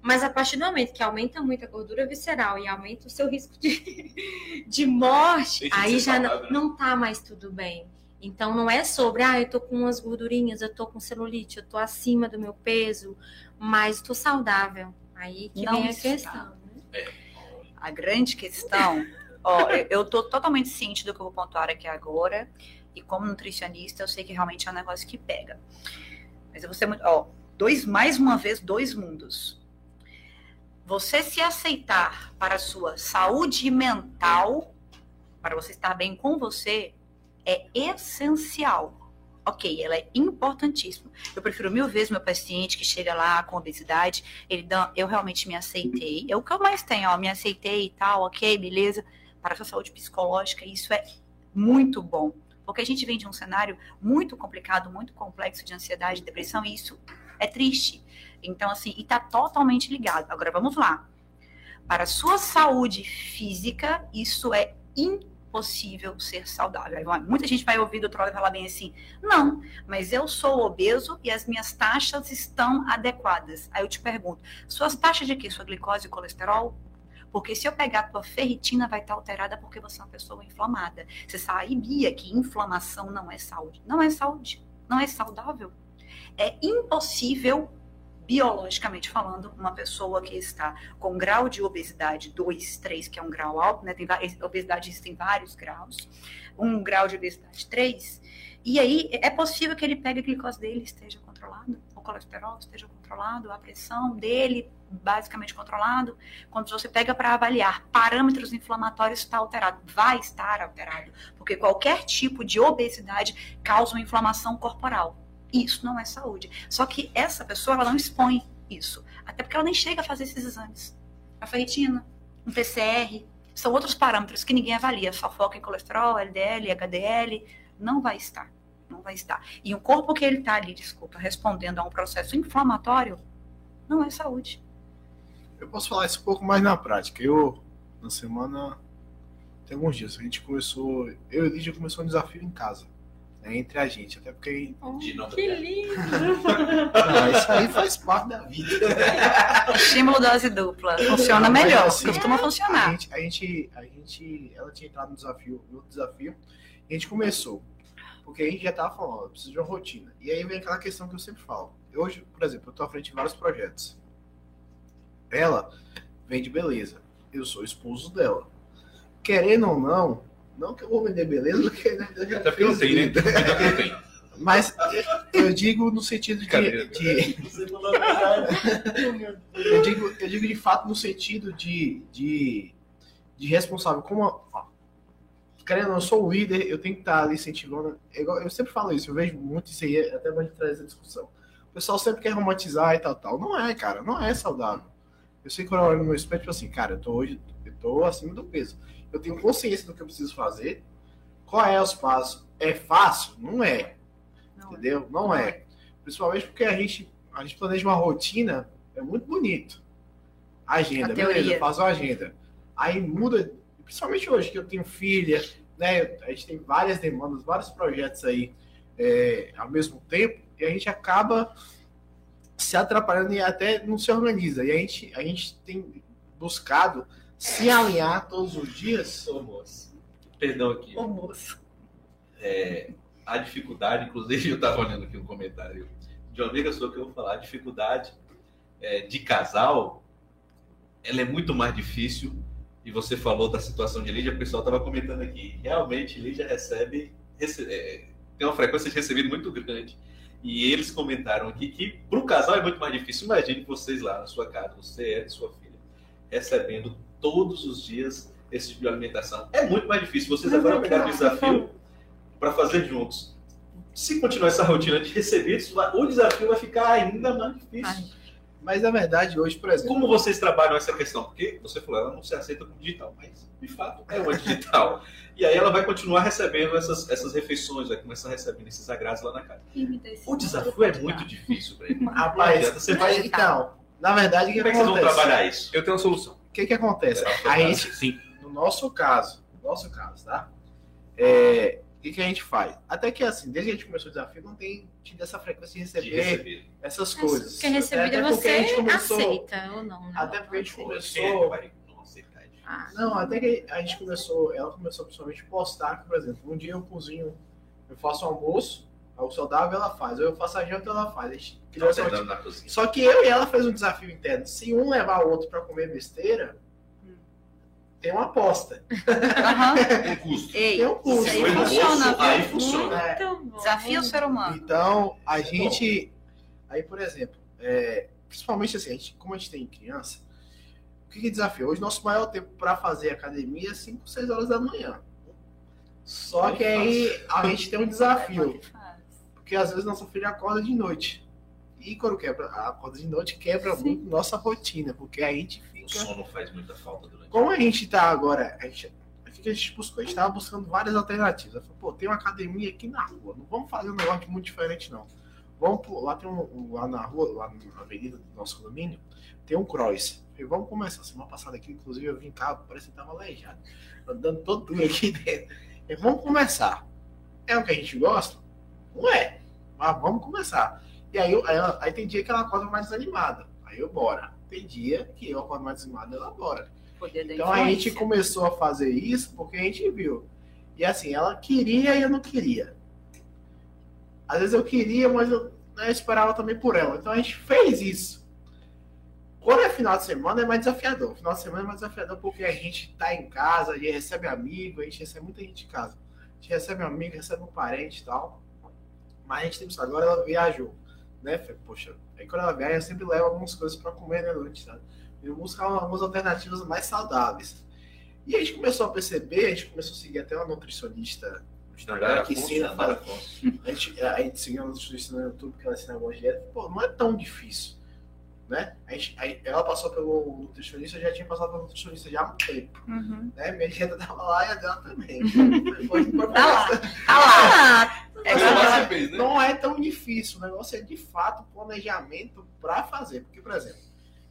Mas a partir do momento que aumenta muito a gordura visceral e aumenta o seu risco de, de morte, aí já não, não tá mais tudo bem. Então não é sobre, ah, eu tô com umas gordurinhas, eu tô com celulite, eu tô acima do meu peso, mas tô saudável. Aí que não vem a questão. Né? A grande questão Ó, eu tô totalmente ciente do que eu vou pontuar aqui agora. E como nutricionista, eu sei que realmente é um negócio que pega. Mas eu vou ser muito. Ó, dois, mais uma vez, dois mundos. Você se aceitar para a sua saúde mental, para você estar bem com você, é essencial. Ok, ela é importantíssima. Eu prefiro mil vezes meu paciente que chega lá com obesidade, ele dá, eu realmente me aceitei. É o que eu mais tenho, ó, me aceitei e tal, ok, beleza para a sua saúde psicológica, isso é muito bom. Porque a gente vem de um cenário muito complicado, muito complexo de ansiedade, depressão, e isso é triste. Então, assim, e está totalmente ligado. Agora, vamos lá. Para a sua saúde física, isso é impossível ser saudável. Muita gente vai ouvir o doutor falar bem assim, não, mas eu sou obeso e as minhas taxas estão adequadas. Aí eu te pergunto, suas taxas de quê? Sua glicose e colesterol? Porque se eu pegar a tua ferritina, vai estar alterada porque você é uma pessoa inflamada. Você sabia que inflamação não é saúde? Não é saúde. Não é saudável. É impossível biologicamente falando, uma pessoa que está com grau de obesidade 2, 3, que é um grau alto, né? Tem, obesidade existem vários graus, um grau de obesidade 3, e aí é possível que ele pegue a glicose dele esteja controlado, colesterol esteja controlado, a pressão dele basicamente controlado, quando você pega para avaliar parâmetros inflamatórios, está alterado. Vai estar alterado, porque qualquer tipo de obesidade causa uma inflamação corporal. Isso não é saúde. Só que essa pessoa ela não expõe isso, até porque ela nem chega a fazer esses exames. A ferritina, um PCR, são outros parâmetros que ninguém avalia, só foca em colesterol, LDL, HDL, não vai estar. Não vai estar. E o corpo que ele está ali, desculpa, respondendo a um processo inflamatório, não é saúde. Eu posso falar isso um pouco mais na prática. Eu, na semana, tem alguns dias, a gente começou, eu e Lídia começou um desafio em casa. Né, entre a gente, até porque. Oh, que lindo! Não, isso aí faz parte da vida. Estímulo dose dupla. Funciona melhor, assim, costuma funcionar. A gente, a gente, a gente, ela tinha entrado no desafio, no desafio, e a gente começou. Porque a gente já tava falando, eu preciso de uma rotina. E aí vem aquela questão que eu sempre falo. Hoje, por exemplo, eu tô à frente de vários projetos. Ela vende beleza. Eu sou esposo dela. Querendo ou não, não que eu vou vender beleza, porque né, já Até porque tem, né? tem. Mas eu digo no sentido de. de eu, digo, eu digo de fato no sentido de, de, de responsável. Como. Querendo, eu sou o líder, eu tenho que estar ali incentivando. Eu sempre falo isso, eu vejo muito isso aí, até mais trazer essa discussão. O pessoal sempre quer romantizar e tal, tal. Não é, cara, não é saudável. Eu sei que quando eu olho no meu espelho, tipo assim, cara, eu tô hoje, eu tô acima do peso. Eu tenho consciência do que eu preciso fazer. Qual é os passos? É fácil? Não é. Não, Entendeu? Não é. Principalmente porque a gente, a gente planeja uma rotina, é muito bonito. Agenda, beleza, faz uma agenda. Aí muda, principalmente hoje que eu tenho filha, né? A gente tem várias demandas, vários projetos aí é, ao mesmo tempo, e a gente acaba se atrapalhando e até não se organiza. E a gente, a gente tem buscado se alinhar todos os dias. Ô, moço. Perdão aqui. Ô, moço. É, a dificuldade, inclusive eu estava olhando aqui um comentário de uma amiga sua que eu vou falar, a dificuldade é, de casal, ela é muito mais difícil. E você falou da situação de Lídia, o pessoal estava comentando aqui. Realmente, Lídia recebe, rece- é, tem uma frequência de recebido muito grande. E eles comentaram aqui que para o casal é muito mais difícil. Imagine vocês lá na sua casa, você é sua filha, recebendo todos os dias esse tipo de alimentação. É muito mais difícil. Vocês agora pegaram o desafio para fazer juntos. Se continuar essa rotina de vai- o desafio vai ficar ainda mais difícil. Mas na verdade, hoje, por exemplo, Como vocês trabalham essa questão? Porque você falou, ela não se aceita como digital, mas de fato é uma digital. e aí ela vai continuar recebendo essas, essas refeições, vai começar recebendo esses agrados lá na casa. O desafio é muito difícil para ele. rapaz, Você mas, então, na verdade, o que, Como é que vocês vão acontece? trabalhar isso? Eu tenho uma solução. O que, que acontece? É, A gente, Sim. no nosso caso, no nosso caso, tá? É, que, que a gente faz? Até que assim, desde que a gente começou o desafio, não tem tido essa frequência de De receber receber. essas coisas. Porque recebida Até porque a você gente começou- aceita ou não, né? Até porque a gente começou. não isso. Ah, Não, até que a gente começou, ela começou principalmente a postar que, por exemplo, um dia eu cozinho, eu faço um almoço, o saudável ela faz, ou eu faço a janta ela faz. A gente criou essa. Só que eu e ela fez um desafio interno. Se um levar o outro pra comer besteira, tem uma aposta. Aham. Um custo. Ei, Tem um custo. isso aí funciona, bolso, aí funciona. É, muito bom. Desafia o ser humano. Então, a gente. Aí, por exemplo, é, principalmente assim, a gente, como a gente tem criança, o que, que desafia? Hoje, nosso maior tempo para fazer academia é 5, 6 horas da manhã. Só que aí a gente tem um desafio, porque às vezes nossa filha acorda de noite. E quando quebra, acorda de noite, quebra Sim. muito nossa rotina, porque a gente O sono faz muita falta durante Como a gente tá agora, a gente, o que a gente buscou? A gente tava buscando várias alternativas. Falei, Pô, tem uma academia aqui na rua, não vamos fazer um negócio muito diferente, não. Vamos pro- lá tem um, lá na rua, lá na avenida do nosso condomínio, tem um cross. Falei, vamos começar. Semana passada aqui, inclusive, eu vim cá, parece que tava aleijado. Andando todo duro aqui dentro. Falei, vamos começar. É o que a gente gosta? Não é. Mas vamos começar. E aí, aí, aí tem dia que ela acorda mais desanimada. Aí eu bora. Dia que eu acordo mais desanimada, ela bora. Poder da Então a gente começou a fazer isso porque a gente viu. E assim, ela queria e eu não queria. Às vezes eu queria, mas eu, né, eu esperava também por ela. Então a gente fez isso. Quando é final de semana é mais desafiador. Final de semana é mais desafiador porque a gente tá em casa, a gente recebe amigo, a gente recebe muita gente em casa. A gente recebe amigo, recebe um parente e tal. Mas a gente tem que agora ela viajou. Né? Poxa, aí quando ela viaja, eu sempre levo algumas coisas para comer né, noite, sabe? Eu buscar algumas alternativas mais saudáveis. E a gente começou a perceber, a gente começou a seguir até uma nutricionista Instagram que ensina a fazer. A gente, a gente seguiu uma nutricionista no YouTube que ela ensina algumas dietas. Pô, não é tão difícil. Né? A gente, aí ela passou pelo nutricionista, eu já tinha passado pelo nutricionista já há um tempo. Uhum. Né? Minha dieta tava lá e a dela também. Pode pôr pra Tá lá. Ah lá. É fez, né? Não é tão difícil. O negócio é de fato planejamento para fazer. Porque, por exemplo,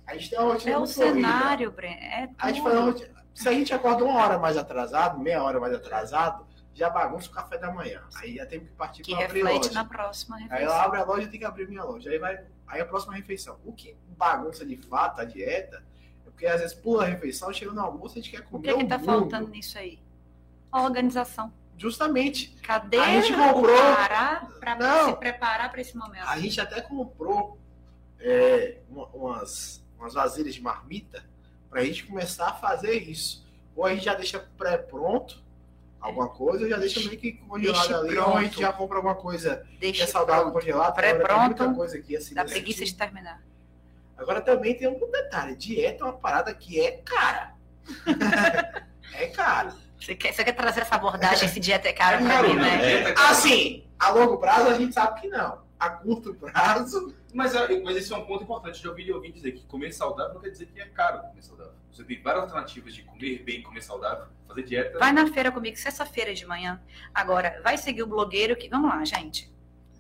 a gente tem uma rotina É o corrida. cenário, Breno. É A gente faz rotina- Se a gente acorda uma hora mais atrasado, meia hora mais atrasado, já bagunça o café da manhã. Aí já tem que partir Que para abrir loja. na próxima Aí refeição. ela abre a loja e tem que abrir minha loja. Aí vai. Aí a próxima refeição. O que bagunça de fato a dieta é porque às vezes pula a refeição, chega no almoço e a gente quer O comer que que um tá mundo. faltando nisso aí? A organização. Justamente. Cadê A gente o comprou- para Não. se preparar para esse momento? A gente até comprou é, uma- umas, umas vasilhas de marmita pra gente começar a fazer isso. Ou a gente já deixa pré-pronto alguma coisa, ou já deixa meio que congelado Deixa ali, ou a gente pronto. já compra alguma coisa que Deixa é saudável pronto. congelado. Pré-pronto, muita coisa aqui assim. Dá preguiça de sentido. terminar. Agora também tem um detalhe: dieta é uma parada que é cara. é cara. Você quer, você quer trazer essa abordagem, esse dieta é caro pra caro, mim, né? né? É. Assim, a longo prazo a gente sabe que não. A curto prazo, Mas, é- mas esse é um ponto importante. Já ouvi, ouvi dizer que comer saudável não quer dizer que é caro comer saudável. Você tem várias alternativas de comer bem, comer saudável, fazer dieta. Vai na feira comigo sexta-feira de manhã. Agora, vai seguir o blogueiro que. Vamos lá, gente.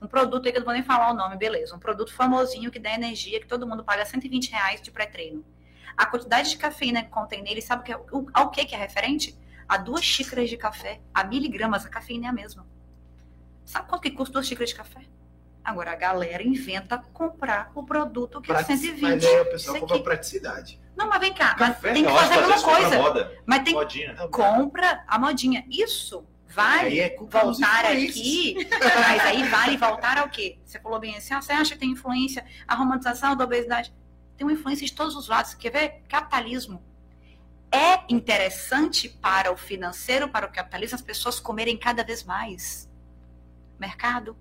Um produto aí que eu não vou nem falar o nome, beleza. Um produto famosinho que dá energia, que todo mundo paga 120 reais de pré-treino. A quantidade de cafeína que contém nele, sabe o que é- o- ao que, que é referente? A duas xícaras de café, a miligramas, a cafeína é a mesma. Sabe quanto que custa duas xícaras de café? Agora a galera inventa comprar o produto que é Prati- 120. Mas aí o pessoal compra praticidade. Não, mas vem cá, mas tem que fazer a mesma isso pra coisa. Moda, Mas tem modinha. compra a modinha. Isso Aí é voltar aqui, mas aí vale voltar ao quê? Você falou bem assim, ah, você acha que tem influência a romantização da obesidade? Tem uma influência de todos os lados. Quer ver? Capitalismo. É interessante para o financeiro, para o capitalismo, as pessoas comerem cada vez mais. Mercado,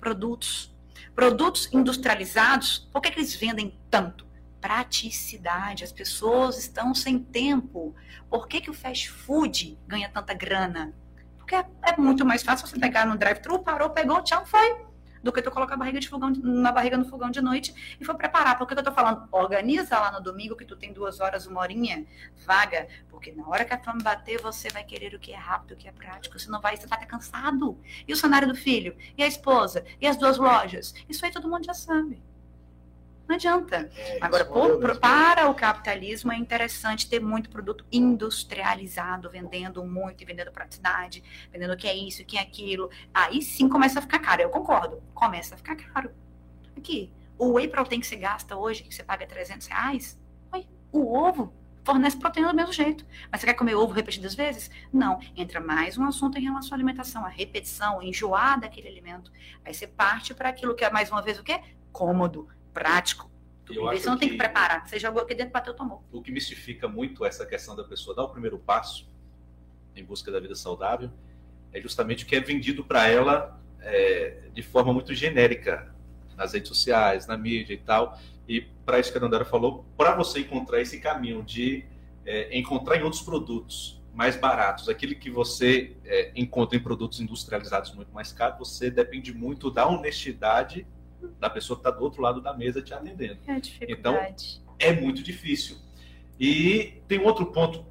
produtos. Produtos industrializados, por que, que eles vendem tanto? Praticidade. As pessoas estão sem tempo. Por que, que o fast food ganha tanta grana? Porque é, é muito mais fácil você pegar no drive-thru, parou, pegou, tchau, foi. Do que tu colocar a barriga de fogão, na barriga no fogão de noite e for preparar. Por que que eu tô falando? Organiza lá no domingo que tu tem duas horas, uma horinha vaga. Porque na hora que a fome bater, você vai querer o que é rápido, o que é prático. Senão vai, você estar cansado. E o cenário do filho? E a esposa? E as duas lojas? Isso aí todo mundo já sabe. Não adianta. É, Agora, respondeu por- mesmo. para o capitalismo é interessante ter muito produto industrializado, vendendo muito e vendendo praticidade, vendendo o que é isso, o que é aquilo. Aí sim começa a ficar caro. Eu concordo. Começa a ficar caro. Aqui, o whey protein que você gasta hoje, que você paga 300 reais, o ovo fornece proteína do mesmo jeito. Mas você quer comer ovo repetidas vezes? Não. Entra mais um assunto em relação à alimentação, a repetição, enjoar daquele alimento. Aí você parte para aquilo que é, mais uma vez, o quê? Cômodo, prático. Você não tem que que- preparar. Você jogou aqui dentro, bateu, tomou. o que mistifica muito essa questão da pessoa dar o primeiro passo em busca da vida saudável é justamente o que é vendido para ela é, de forma muito genérica nas redes sociais, na mídia e tal. E para isso que a Dandara falou, para você encontrar esse caminho de é, encontrar em outros produtos mais baratos, aquele que você é, encontra em produtos industrializados muito mais caros, você depende muito da honestidade da pessoa que está do outro lado da mesa te atendendo É dificuldade. é muito difícil. E tem outro ponto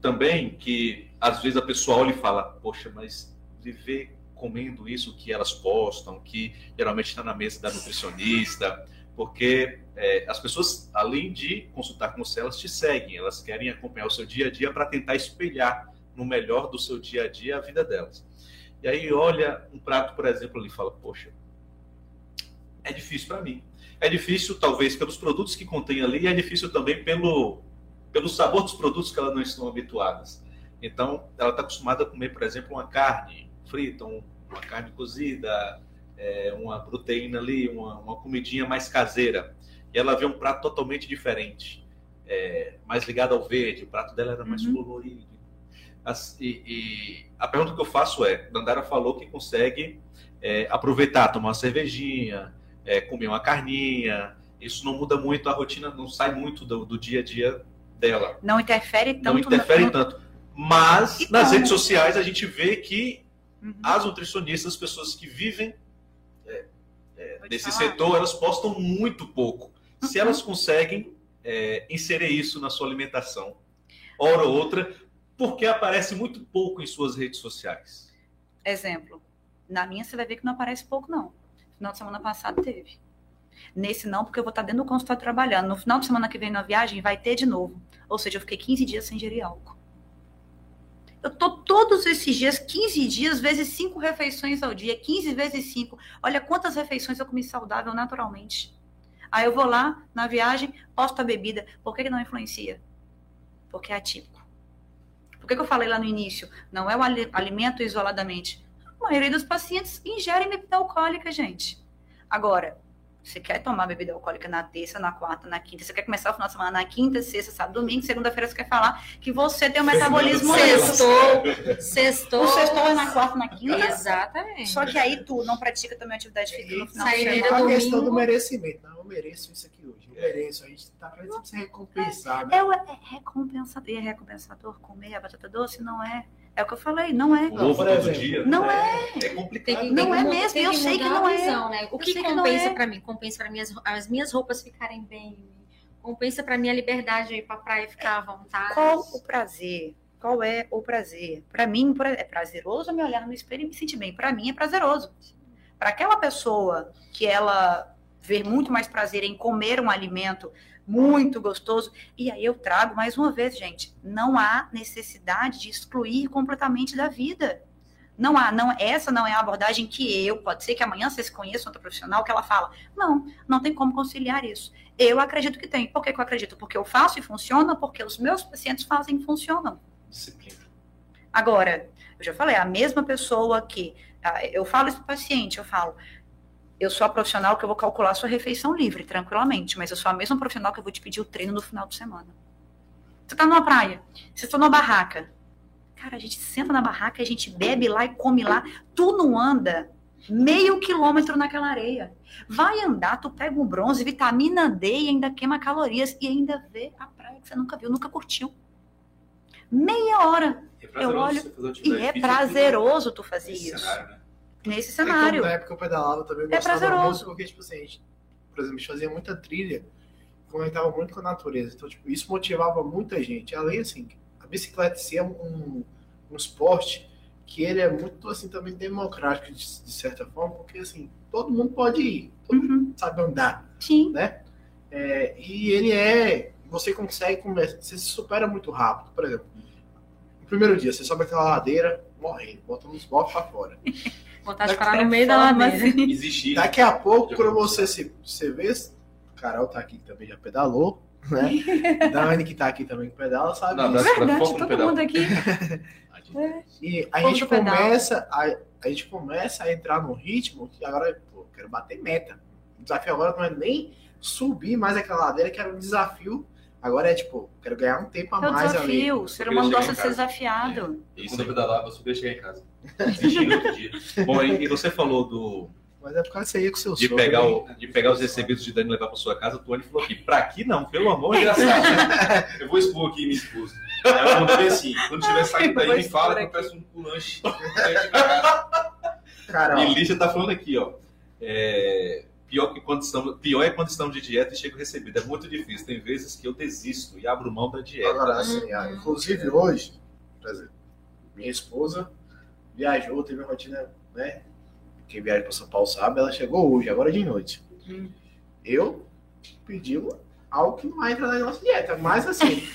também que às vezes a pessoa olha e fala: Poxa, mas viver comendo isso que elas postam, que geralmente está na mesa da nutricionista, porque é, as pessoas, além de consultar com você, elas te seguem, elas querem acompanhar o seu dia a dia para tentar espelhar no melhor do seu dia a dia a vida delas. E aí olha um prato, por exemplo, ali e fala: Poxa, é difícil para mim. É difícil, talvez, pelos produtos que contém ali, e é difícil também pelo, pelo sabor dos produtos que elas não estão habituadas. Então, ela está acostumada a comer, por exemplo, uma carne frita, um- uma carne cozida, é, uma proteína ali, uma, uma comidinha mais caseira. E ela vê um prato totalmente diferente, é, mais ligado ao verde, o prato dela era mais Uhum. colorido. As- e, e a pergunta que eu faço é: Dandara falou que consegue é, aproveitar, tomar uma cervejinha, é, comer uma carninha. Isso não muda muito a rotina, não sai muito do, do dia a dia dela. Não interfere tanto. Não interfere no- tanto. Mas nas redes sociais a gente vê que Uhum. as nutricionistas, as pessoas que vivem Vou te nesse falar. setor, elas postam muito pouco. Se Uhum. elas conseguem é, inserir isso na sua alimentação, hora ou outra, porque aparece muito pouco em suas redes sociais. Exemplo. Na minha você vai ver que não aparece pouco, não. Final de semana passado teve. Nesse não, porque eu vou estar dentro do consultório trabalhando. No final de semana que vem na viagem, vai ter de novo. Ou seja, eu fiquei 15 dias sem gerir álcool. Eu tô todos esses dias, 15 dias, vezes 5 refeições ao dia. 15 vezes 5. Olha quantas refeições eu comi saudável naturalmente. Aí eu vou lá, na viagem, posto a bebida. Por que, que não influencia? Porque é atípico. Por que, que eu falei lá no início? Não é o ali- alimento isoladamente. A maioria dos pacientes ingerem bebida alcoólica, gente. Agora, você quer tomar bebida alcoólica na terça, na quarta, na quinta, você quer começar o final de semana na quinta, sexta, sábado, domingo, segunda-feira você quer falar que você tem um metabolismo. Sextou. Sextou. O sextou é na quarta, na quinta. Exatamente. Só que aí tu não pratica também atividade física no final de semana. a domingo. questão do merecimento. Não, eu mereço isso aqui hoje. Eu mereço. A gente tá precisando se recompensar, né? É, é recompensador. E é recompensador comer a batata doce? Não é. É o que eu falei, não é. O ovo por todo dia. Não é. É Tem complicado. Não tem é mesmo, eu sei que não a é. né? O que compensa é. pra mim? Compensa para minhas as minhas roupas ficarem bem, compensa pra minha liberdade de ir pra praia e ficar à vontade. Qual o prazer? Qual é o prazer? Para mim, pra- é prazeroso me olhar no espelho e me sentir bem. Para mim, é prazeroso. Para aquela pessoa que ela vê muito mais prazer em comer um alimento muito gostoso, e aí eu trago mais uma vez, gente, não há necessidade de excluir completamente da vida. Não há, não, essa não é a abordagem que eu, pode ser que amanhã vocês conheçam outra profissional que ela fala. Não, não tem como conciliar isso. Eu acredito que tem. Por que, que eu acredito? Porque eu faço e funciona, porque os meus pacientes fazem e funcionam. Disciplina. Agora, eu já falei, a mesma pessoa que. ah, Eu falo isso para o paciente, eu falo, eu sou a profissional que eu vou calcular a sua refeição livre, tranquilamente, mas eu sou a mesma profissional que eu vou te pedir o treino no final de semana. Você tá numa praia, você está numa barraca. Cara, a gente senta na barraca, a gente bebe lá e come lá. Tu não anda meio quilômetro naquela areia. Vai andar, tu pega um bronze, vitamina D e ainda queima calorias e ainda vê a praia que você nunca viu, nunca curtiu. Meia hora. É prazeroso olho E é física prazeroso tu fazer isso. cenário, né? Nesse É que cenário. na época eu pedalava eu também É gostava prazeroso. muito, porque, tipo assim, a gente, por exemplo, a gente fazia muita trilha, conectava muito com a natureza. Então, tipo, isso motivava muita gente. Além, assim, a bicicleta ser um, um esporte que ele é muito, assim, também democrático, de, de certa forma, porque, assim, todo mundo pode ir, todo mundo Uhum. sabe andar. Sim. É, e ele é. Você consegue começar. Você se supera muito rápido. Por exemplo, no primeiro dia, você sobe aquela ladeira, morrendo, bota uns bofos pra fora. Vontade de parar no meio da ladeira. assim. Existir. Daqui a pouco, quando você se você vê. Carol tá aqui que também já pedalou, né? Dani que tá aqui também que pedala, sabe? Não, disso. dá- Verdade, todo pedal. mundo aqui. E a Povo gente começa a, a gente começa a entrar num ritmo que agora, pô, eu quero bater meta. O desafio agora não é nem subir mais aquela ladeira, que era um desafio. Agora é tipo, quero ganhar um tempo a É o mais ali. desafio. O ser humano gosta de ser desafiado. Quando eu pedalava, eu só queria chegar em casa. Bom, e, e você falou do, Mas é por causa que você ia com seu de, pegar o, de pegar os recebidos de Dani e levar para sua casa. O Tony falou aqui, pra aqui não, pelo amor de Deus. Eu vou expor aqui minha esposa. Ela mandou assim: quando tiver saindo daí, me fala que eu peço um lanche. pra gente ir pra casa. Cara, ó, E Lígia tá falando aqui, ó. é, pior, que quando estamos, pior é quando estamos de dieta e chega o recebido. É muito difícil. Tem vezes que eu desisto e abro mão da dieta. agora assim, ah, inclusive hoje, por exemplo, minha esposa viajou, teve uma rotina, né? Quem viaja para São Paulo sabe, ela chegou hoje, agora de noite. Hum. Eu pedi algo que não vai entrar na nossa dieta, mas assim,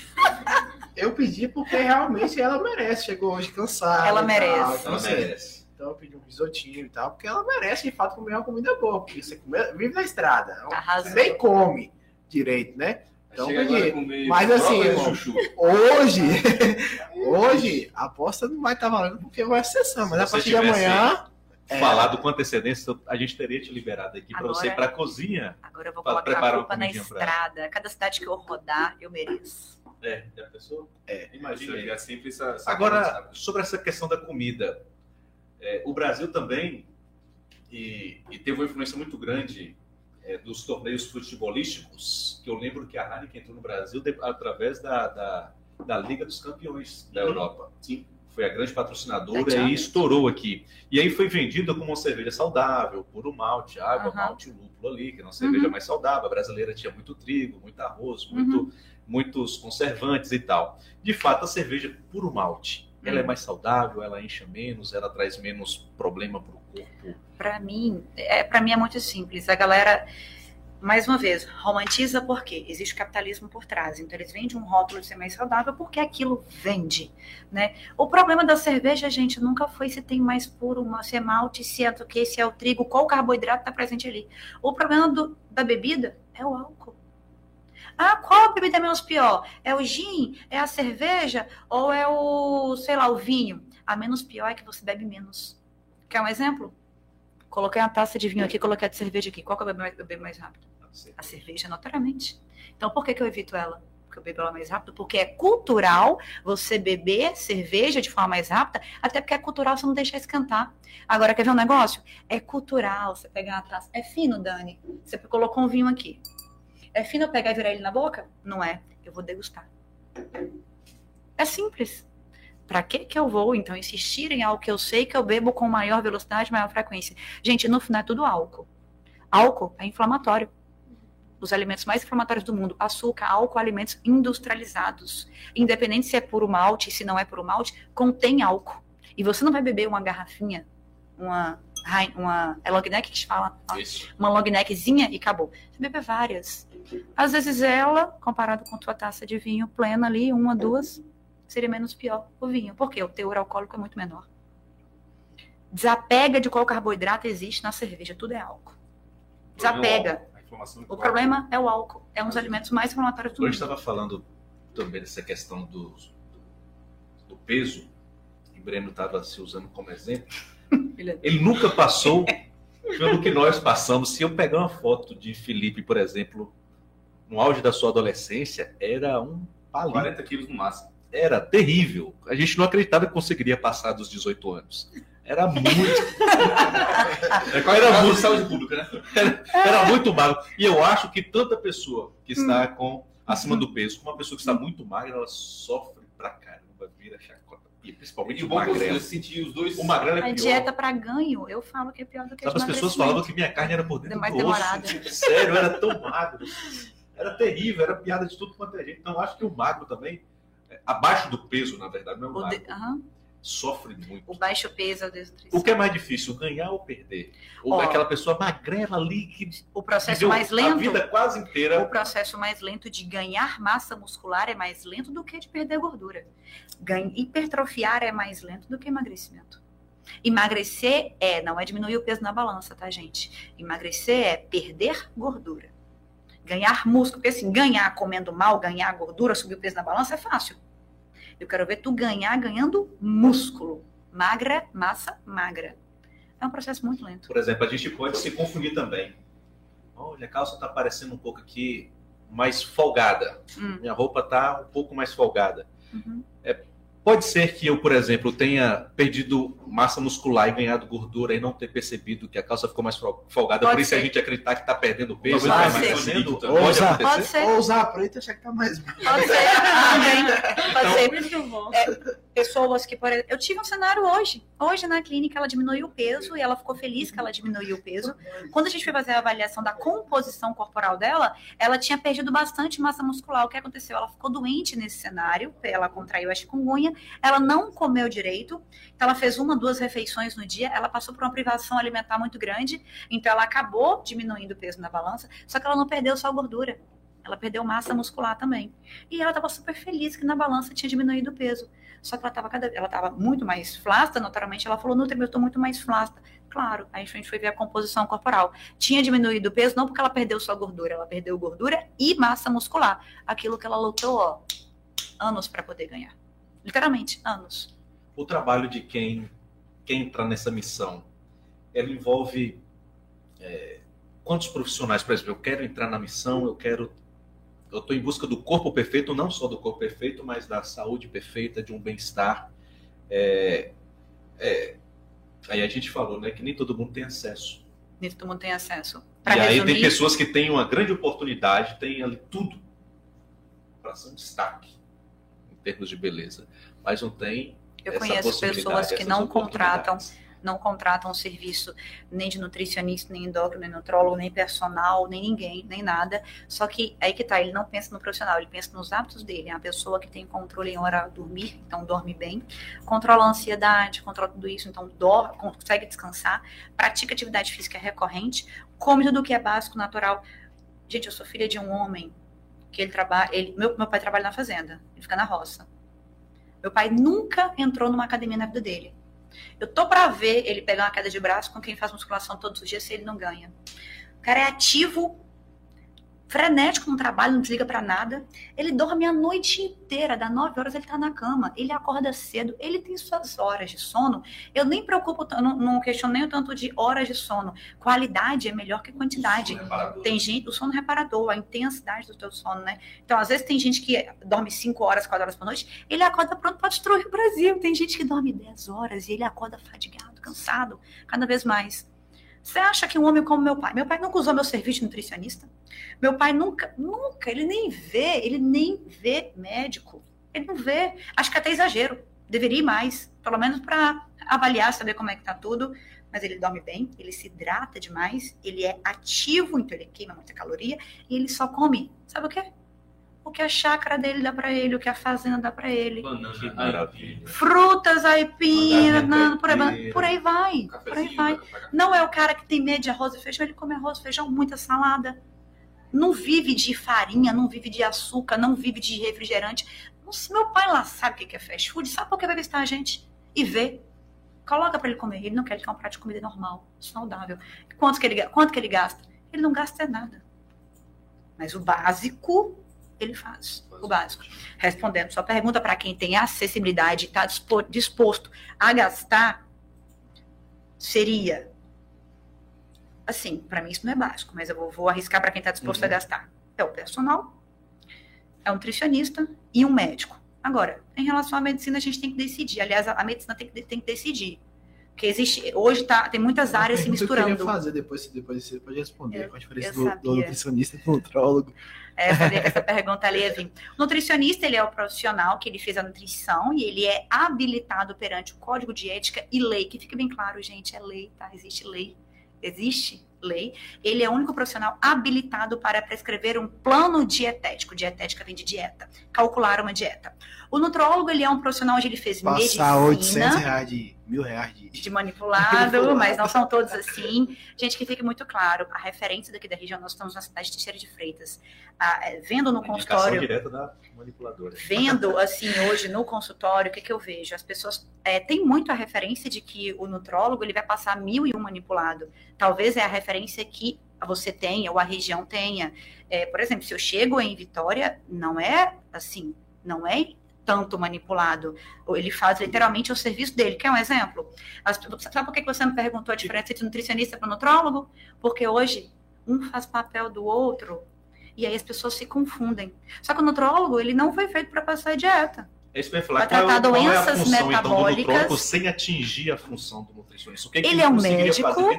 eu pedi porque realmente ela merece. Chegou hoje cansada. Ela e tal, merece. então, Ela assim, merece. Então eu pedi um risotinho e tal, porque ela merece de fato comer uma comida boa, porque você come- vive na estrada. Arrasou. Nem come direito, né? Então, pedi. Mas assim, irmão. Hoje, hoje, a aposta não vai estar valendo porque vai ser sessão, mas a partir de amanhã. é, Falado com antecedência, a gente teria te liberado aqui para você ir para a cozinha. Agora eu vou colocar prepara a uma culpa na pra estrada. Cada cidade que eu rodar, eu mereço. É, já pensou? É. Imagina. É sempre essa. essa Agora, sobre essa questão da comida, é, o Brasil também e, e teve uma influência muito grande é, dos torneios futebolísticos, que eu lembro que a Heineken entrou no Brasil de- através da, da, da Liga dos Campeões da Uhum. Europa. Sim. Foi a grande patrocinadora e estourou aqui. E aí foi vendida como uma cerveja saudável, puro malte, água, Aham. malte lúpulo ali, que era uma cerveja Uhum. mais saudável. A brasileira tinha muito trigo, muito arroz, muito, muitos conservantes e tal. De fato, a cerveja puro malte, ela é Hum. mais saudável, ela enche menos, ela traz menos problema para o corpo. Pra mim, é, para mim é muito simples. A galera, mais uma vez, romantiza porque existe capitalismo por trás. Então eles vendem um rótulo de ser mais saudável porque aquilo vende, né? O problema da cerveja, gente, nunca foi se tem mais puro, se é malte, se é do que, se é o trigo, qual carboidrato está presente ali. O problema do- da bebida é o álcool. Ah, qual a bebida é menos pior? É o gin? É a cerveja? Ou é o, sei lá, o vinho? A menos pior é que você bebe menos. Quer um exemplo? Coloquei uma taça de vinho aqui, coloquei a de cerveja aqui. Qual que eu bebo mais, eu bebo mais rápido? A cerveja, notoriamente. Então, por que, que eu evito ela? porque eu bebo ela mais rápido, porque é cultural você beber cerveja de forma mais rápida, até porque é cultural você não deixar esquentar. Agora, quer ver um negócio? É cultural você pegar uma taça. É fino, Dani. Você colocou um vinho aqui. É fino eu pegar e virar ele na boca? Não é. Eu vou degustar. É simples. Para que que eu vou, então, insistir em algo que eu sei que eu bebo com maior velocidade, maior frequência? Gente, no final é tudo álcool. Álcool é inflamatório os alimentos mais inflamatórios do mundo, açúcar, álcool, alimentos industrializados. Independente se é puro malte, se não é puro malte, contém álcool. E você não vai beber uma garrafinha, uma, uma é long neck que se fala? Isso. Uma long neckzinha e acabou. Você bebe várias. Às vezes ela, comparado com tua taça de vinho plena ali, uma, duas, seria menos pior o vinho. Porque o teor alcoólico é muito menor. Desapega de qual carboidrato existe na cerveja, tudo é álcool. Desapega. O problema é o álcool. É um dos alimentos mais inflamatórios do mundo. Eu estava falando também dessa questão do, do peso, que o Breno estava se usando como exemplo. Ele nunca passou pelo que nós passamos. Se eu pegar uma foto de Felipe, por exemplo, no auge da sua adolescência, era um palito. 40 quilos no máximo. Era terrível. A gente não acreditava que conseguiria passar dos 18 anos. Era muito. era muito saúde pública, né? Era, era, muito magro. E eu acho que tanta pessoa que está hum. com acima do peso, como uma pessoa que está muito magra, ela sofre pra chacota. E principalmente e o magrelo. Eu senti os dois. O magrelo é pior. A dieta para ganho, eu falo que é pior do que Sabe, as pessoas falavam que minha carne era por dentro mais do osso. Tipo, sério, era tão magro. Era terrível, era piada de tudo quanto é gente. Então, acho que o magro também, é, abaixo do peso, na verdade, não é o magro. De... Uhum sofre muito. O baixo peso, a desnutrição. O que é mais difícil, ganhar ou perder? Ou Ó, aquela pessoa magrela ali que o processo mais lento, a vida quase inteira. O processo mais lento de ganhar massa muscular é mais lento do que de perder gordura. Ganha, hipertrofiar é mais lento do que emagrecimento. Emagrecer é, não é diminuir o peso na balança, tá, gente? Emagrecer é perder gordura. Ganhar músculo, porque assim, ganhar comendo mal, ganhar gordura, subir o peso na balança é fácil eu quero ver tu ganhar ganhando músculo. Magra, massa magra. É um processo muito lento. Por exemplo, a gente pode se confundir também. Olha, a calça está parecendo um pouco aqui mais folgada. Hum. Minha roupa está um pouco mais folgada. Uhum. É, Pode ser que eu, por exemplo, tenha perdido massa muscular e ganhado gordura e não ter percebido que a calça ficou mais folgada, Pode por isso ser. a gente acreditar que está perdendo peso. Pode, tá mais fazendo, ou, usar, pode ser. ou usar a preta e achar que está mais. Pode ser também. Pode então, ser. É, pessoas que, por exemplo, eu tive um cenário hoje. Hoje na clínica ela diminuiu o peso e ela ficou feliz que ela diminuiu o peso. Quando a gente foi fazer a avaliação da composição corporal dela, ela tinha perdido bastante massa muscular. O que aconteceu? Ela ficou doente nesse cenário, ela contraiu a chikungunya, ela não comeu direito, então ela fez uma, duas refeições no dia, ela passou por uma privação alimentar muito grande, então ela acabou diminuindo o peso na balança, só que ela não perdeu só gordura. Ela perdeu massa muscular também. E ela estava super feliz que na balança tinha diminuído o peso. Só que ela estava cada ela muito mais flasta, naturalmente. Ela falou: Nutri, eu estou muito mais flasta. Claro, aí a gente foi ver a composição corporal. Tinha diminuído o peso, não porque ela perdeu só gordura, ela perdeu gordura e massa muscular. Aquilo que ela lutou, ó, anos para poder ganhar. Literalmente, anos. O trabalho de quem, quem entra nessa missão, ela envolve é, quantos profissionais, por exemplo, eu quero entrar na missão, eu quero eu estou em busca do corpo perfeito, não só do corpo perfeito, mas da saúde perfeita, de um bem-estar. É, é, aí a gente falou, né, que nem todo mundo tem acesso. Nem todo mundo tem acesso. Pra e resumir... aí tem pessoas que têm uma grande oportunidade, têm ali tudo para ser um destaque termos de beleza, mas não tem. Eu conheço pessoas que não contratam não contratam um serviço nem de nutricionista, nem endócrino, nem nutrólogo, nem personal, nem ninguém, nem nada. Só que aí que tá, ele não pensa no profissional, ele pensa nos hábitos dele. É uma pessoa que tem controle em hora de dormir, então dorme bem, controla a ansiedade, controla tudo isso, então dorme, consegue descansar, pratica atividade física recorrente, come tudo que é básico, natural. Gente, eu sou filha de um homem que ele trabalha, ele, meu, meu pai trabalha na fazenda, ele fica na roça. Meu pai nunca entrou numa academia na vida dele. Eu tô para ver ele pegar uma queda de braço com quem faz musculação todos os dias se ele não ganha. O cara é ativo frenético no trabalho, não desliga para nada. Ele dorme a noite inteira, das 9 horas ele tá na cama. Ele acorda cedo, ele tem suas horas de sono. Eu nem preocupo, não, não questiono nem o tanto de horas de sono. Qualidade é melhor que quantidade. Tem gente, o sono reparador, a intensidade do teu sono, né? Então, às vezes tem gente que dorme 5 horas, 4 horas por noite, ele acorda pronto para destruir o Brasil. Tem gente que dorme 10 horas e ele acorda fadigado, cansado, cada vez mais. Você acha que um homem como meu pai, meu pai nunca usou meu serviço de nutricionista? Meu pai nunca, nunca, ele nem vê, ele nem vê médico. Ele não vê. Acho que até exagero. Deveria ir mais, pelo menos para avaliar, saber como é que tá tudo. Mas ele dorme bem, ele se hidrata demais, ele é ativo, então ele queima muita caloria e ele só come, sabe o quê? O que a chácara dele dá para ele, o que a fazenda dá para ele. Banana, Frutas, aipim, por aí, por aí vai. Por aí vai. Não é o cara que tem medo de arroz e feijão, ele come arroz, feijão, muita salada. Não vive de farinha, não vive de açúcar, não vive de refrigerante. Nossa, meu pai lá sabe o que é fast food, sabe por que vai visitar a gente e vê. Coloca para ele comer. Ele não quer, ele quer um prato de comida normal, saudável. Quanto que ele, quanto que ele gasta? Ele não gasta nada. Mas o básico ele faz o básico. Respondendo sua pergunta, para quem tem acessibilidade e está disposto a gastar, seria assim, para mim isso não é básico, mas eu vou, vou arriscar para quem está disposto uhum. a gastar. É o personal, é um nutricionista e um médico. Agora, em relação à medicina, a gente tem que decidir. Aliás, a, a medicina tem que, tem que decidir. Porque existe, hoje tá, tem muitas áreas se misturando. Eu queria fazer, depois, depois você pode responder. Qual a diferença do, do, nutricionista e do nutrólogo? É, sabia que essa pergunta ali ia vir. O nutricionista, ele é o profissional que ele fez a nutrição e ele é habilitado perante o código de ética e lei, que fica bem claro, gente, é lei, tá? Existe lei. Existe lei. Ele é o único profissional habilitado para prescrever um plano dietético. Dietética vem de dieta. Calcular uma dieta. O nutrólogo, ele é um profissional onde ele fez Passar medicina. 800 reais de mil reais de, de manipulado, mas não são todos assim. Gente, que fique muito claro, a referência daqui da região, nós estamos na cidade de Teixeira de Freitas. Ah, vendo no consultório. direta da manipuladora. Vendo, assim, hoje no consultório, o que, que eu vejo? As pessoas é, têm muito a referência de que o nutrólogo ele vai passar mil e um manipulado. Talvez é a referência que você tenha, ou a região tenha. É, por exemplo, se eu chego em Vitória, não é assim, não é tanto manipulado. Ele faz literalmente o serviço dele. Quer um exemplo? sabe por que você me perguntou a diferença entre nutricionista para nutrólogo? Porque hoje um faz papel do outro e aí as pessoas se confundem. Só que o nutrólogo, ele não foi feito para passar dieta. É isso que eu ia falar. Vai tratar é, doenças é função, metabólicas. Então, do sem atingir a função do nutricionista. O que ele é um médico.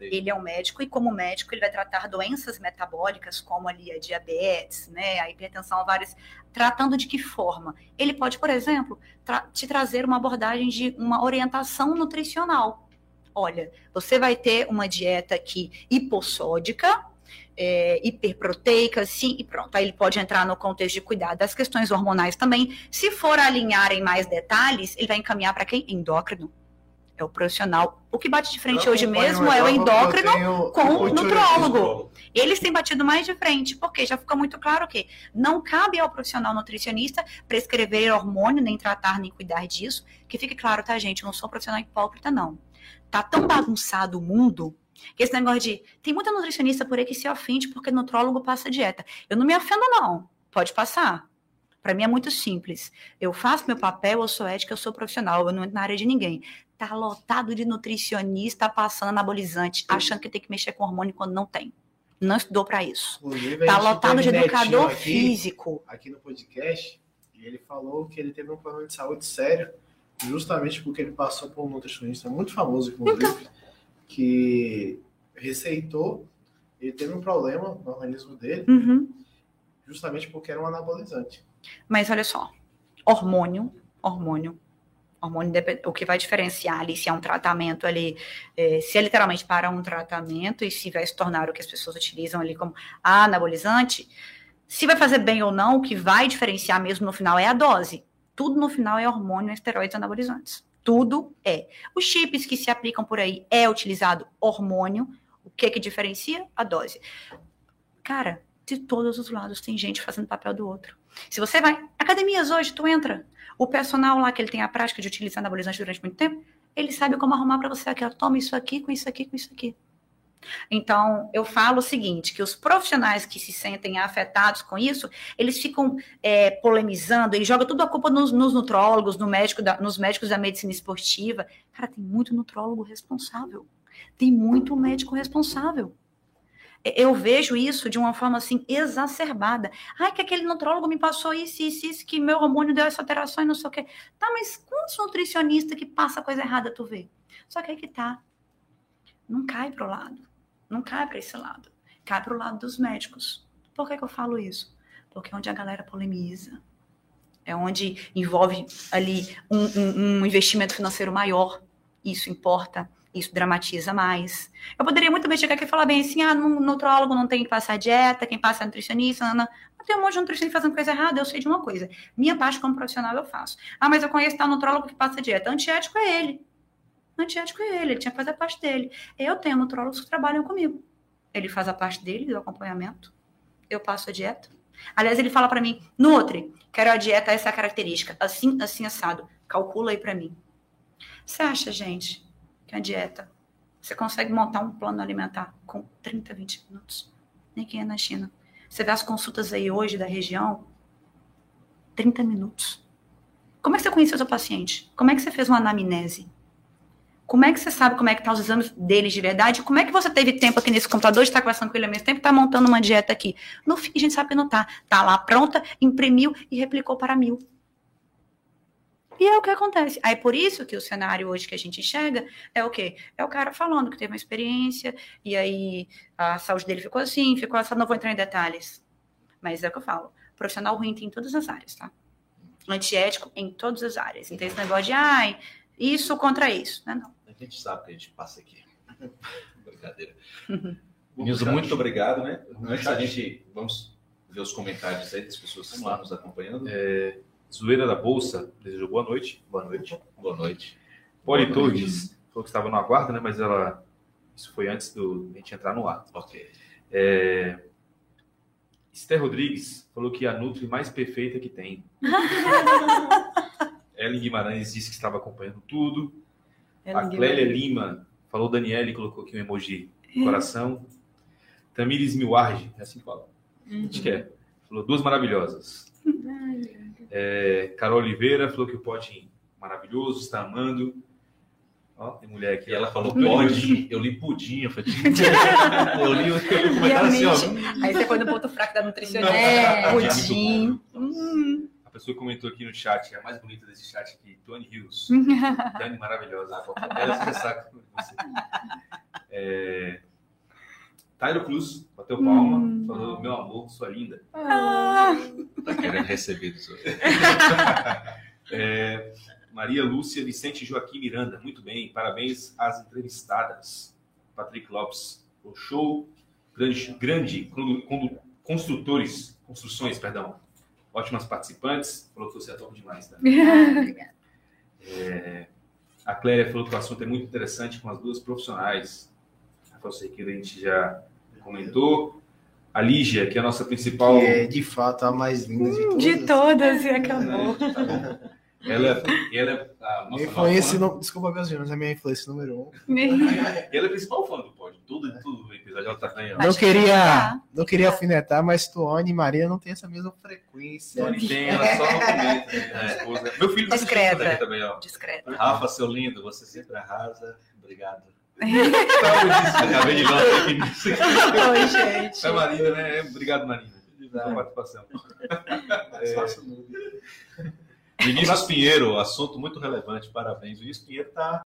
Ele é um médico e como médico ele vai tratar doenças metabólicas como ali a diabetes, né, a hipertensão, várias. Tratando de que forma? Ele pode, por exemplo, tra te trazer uma abordagem de uma orientação nutricional. Olha, você vai ter uma dieta aqui hipossódica, é, hiperproteica, sim, e pronto. Aí ele pode entrar no contexto de cuidar das questões hormonais também. Se for alinhar em mais detalhes, ele vai encaminhar para quem? Endócrino. É o profissional. O que bate de frente hoje mesmo é o endócrino com o nutrólogo. Eles têm batido mais de frente, porque já fica muito claro que não cabe ao profissional nutricionista prescrever hormônio, nem tratar, nem cuidar disso. Que fique claro, tá, gente? Eu não sou profissional hipócrita, não. Tá tão bagunçado o mundo esse negócio de. Tem muita nutricionista por aí que se ofende porque nutrólogo passa dieta. Eu não me ofendo, não. Pode passar. Para mim é muito simples. Eu faço meu papel, eu sou ética, eu sou profissional, eu não entro na área de ninguém. Tá lotado de nutricionista passando anabolizante, achando que tem que mexer com hormônio quando não tem. Não estudou para isso. Inclusive, tá lotado de educador aqui, físico. Aqui no podcast, e ele falou que ele teve um problema de saúde sério, justamente porque ele passou por um nutricionista muito famoso, inclusive. Então, que receitou, ele teve um problema no organismo dele, uhum. justamente porque era um anabolizante. Mas olha só, hormônio, hormônio, hormônio, o que vai diferenciar ali se é um tratamento ali, é, se é literalmente para um tratamento e se vai se tornar o que as pessoas utilizam ali como anabolizante, se vai fazer bem ou não, o que vai diferenciar mesmo no final é a dose. Tudo no final é hormônio, esteroides anabolizantes. Tudo é. Os chips que se aplicam por aí é utilizado hormônio. O que que diferencia? A dose. Cara, de todos os lados tem gente fazendo papel do outro. Se você vai, academias hoje, tu entra, o personal lá que ele tem a prática de utilizar anabolizante durante muito tempo, ele sabe como arrumar para você aqui, toma isso aqui com isso aqui com isso aqui. Então, eu falo o seguinte, que os profissionais que se sentem afetados com isso, eles ficam é, polemizando, eles jogam tudo a culpa nos, nos nutrólogos, no médico da, nos médicos da medicina esportiva. Cara, tem muito nutrólogo responsável. Tem muito médico responsável. Eu vejo isso de uma forma assim exacerbada. Ai, que aquele nutrólogo me passou isso, isso, isso, que meu hormônio deu essa alteração e não sei o quê. Tá, mas quantos nutricionistas que passa coisa errada tu vê? Só que aí que tá. Não cai pro lado não cai para esse lado. Cai para o lado dos médicos. Por que, que eu falo isso? Porque é onde a galera polemiza. É onde envolve ali um, um, um investimento financeiro maior. Isso importa isso dramatiza mais. Eu poderia muito bem chegar aqui e falar bem assim, ah, no nutrólogo não tem que passar dieta, quem passa é nutricionista, não, não. Tem um monte de nutricionista fazendo coisa errada, eu sei de uma coisa. Minha parte como profissional eu faço. Ah, mas eu conheço tal nutrólogo que passa dieta. Antiético é ele antiético é ele, ele tinha que fazer a parte dele. Eu tenho nutrólogos que trabalham comigo. Ele faz a parte dele, do acompanhamento. Eu passo a dieta. Aliás, ele fala para mim, Nutri, quero a dieta, essa é característica. Assim, assim, assado. Calcula aí para mim. Você acha, gente, que a dieta, você consegue montar um plano alimentar com 30, 20 minutos? Nem quem é na China. Você vê as consultas aí hoje da região, 30 minutos. Como é que você conheceu seu paciente? Como é que você fez uma anamnese? Como é que você sabe como é que tá os exames deles de verdade? Como é que você teve tempo aqui nesse computador de estar conversando com ele ao mesmo tempo, tá montando uma dieta aqui? No fim, a gente sabe que não tá. Tá lá pronta, imprimiu e replicou para mil. E é o que acontece. Aí por isso que o cenário hoje que a gente enxerga é o quê? É o cara falando que teve uma experiência e aí a saúde dele ficou assim, ficou assim, não vou entrar em detalhes. Mas é o que eu falo. Profissional ruim tem em todas as áreas, tá? Antiético em todas as áreas. Então esse negócio de, ai, isso contra isso, né? Não. A gente sabe que a gente passa aqui. Brincadeira. Nilson, muito obrigado, né? Antes a gente vamos ver os comentários aí das pessoas que estão lá nos acompanhando. É, Zoeira da Bolsa desejou boa noite. Boa noite. Boa noite. Poli Torres falou que estava no aguardo, né? Mas ela. Isso foi antes do a gente entrar no ar. Ok. É, Esther Rodrigues falou que é a Nutri mais perfeita que tem. Ellen Guimarães disse que estava acompanhando tudo. A Clélia Lima falou Daniele, colocou aqui um emoji coração. Tamires Milwarge, é assim que fala. Uhum. Acho que é. Falou duas maravilhosas. É, Carol Oliveira falou que o pote maravilhoso, está amando. Ó, tem mulher aqui. E ela falou pode, eu li pudim, eu falei, eu li, eu li assim, ó. Aí você foi no ponto fraco da nutricionista. É, pudim. Hum pessoa comentou aqui no chat, é a mais bonita desse chat aqui, Tony Hills. Dani maravilhosa. Ela com você. É... Tairo Cruz, bateu palma, hum. falou: Meu amor, sua linda. Ah. Tá querendo receber isso. é... Maria Lúcia Vicente Joaquim Miranda, muito bem, parabéns às entrevistadas. Patrick Lopes, o show grande, grande construtores, construções, perdão, ótimas participantes. Falou que você é top demais, tá? Obrigada. É, a Cléria falou que o assunto é muito interessante com as duas profissionais. A Falsa que a gente já comentou. A Lígia, que é a nossa principal. Que é, de fato, a mais linda de todas. De todas, e acabou. Tá ela é, ela é a nossa influência, não, desculpa, meus mas é minha influência número um. ela é a principal fã do pódio. Tudo, tudo o episódio ela tá ganhando. Não queria, não queria alfinetar, mas Tuane e Maria não tem essa mesma frequência. Tuane tem, ela só não comenta. Né? Meu filho tá Discreta. também, ó. Discreta. Rafa, seu lindo, você sempre arrasa. Obrigado. Acabei de ver Oi, gente. É Marina, né? Obrigado, Marina, pela participação. É... Vinícius Pinheiro, assunto muito relevante, parabéns. O Vinícius Pinheiro está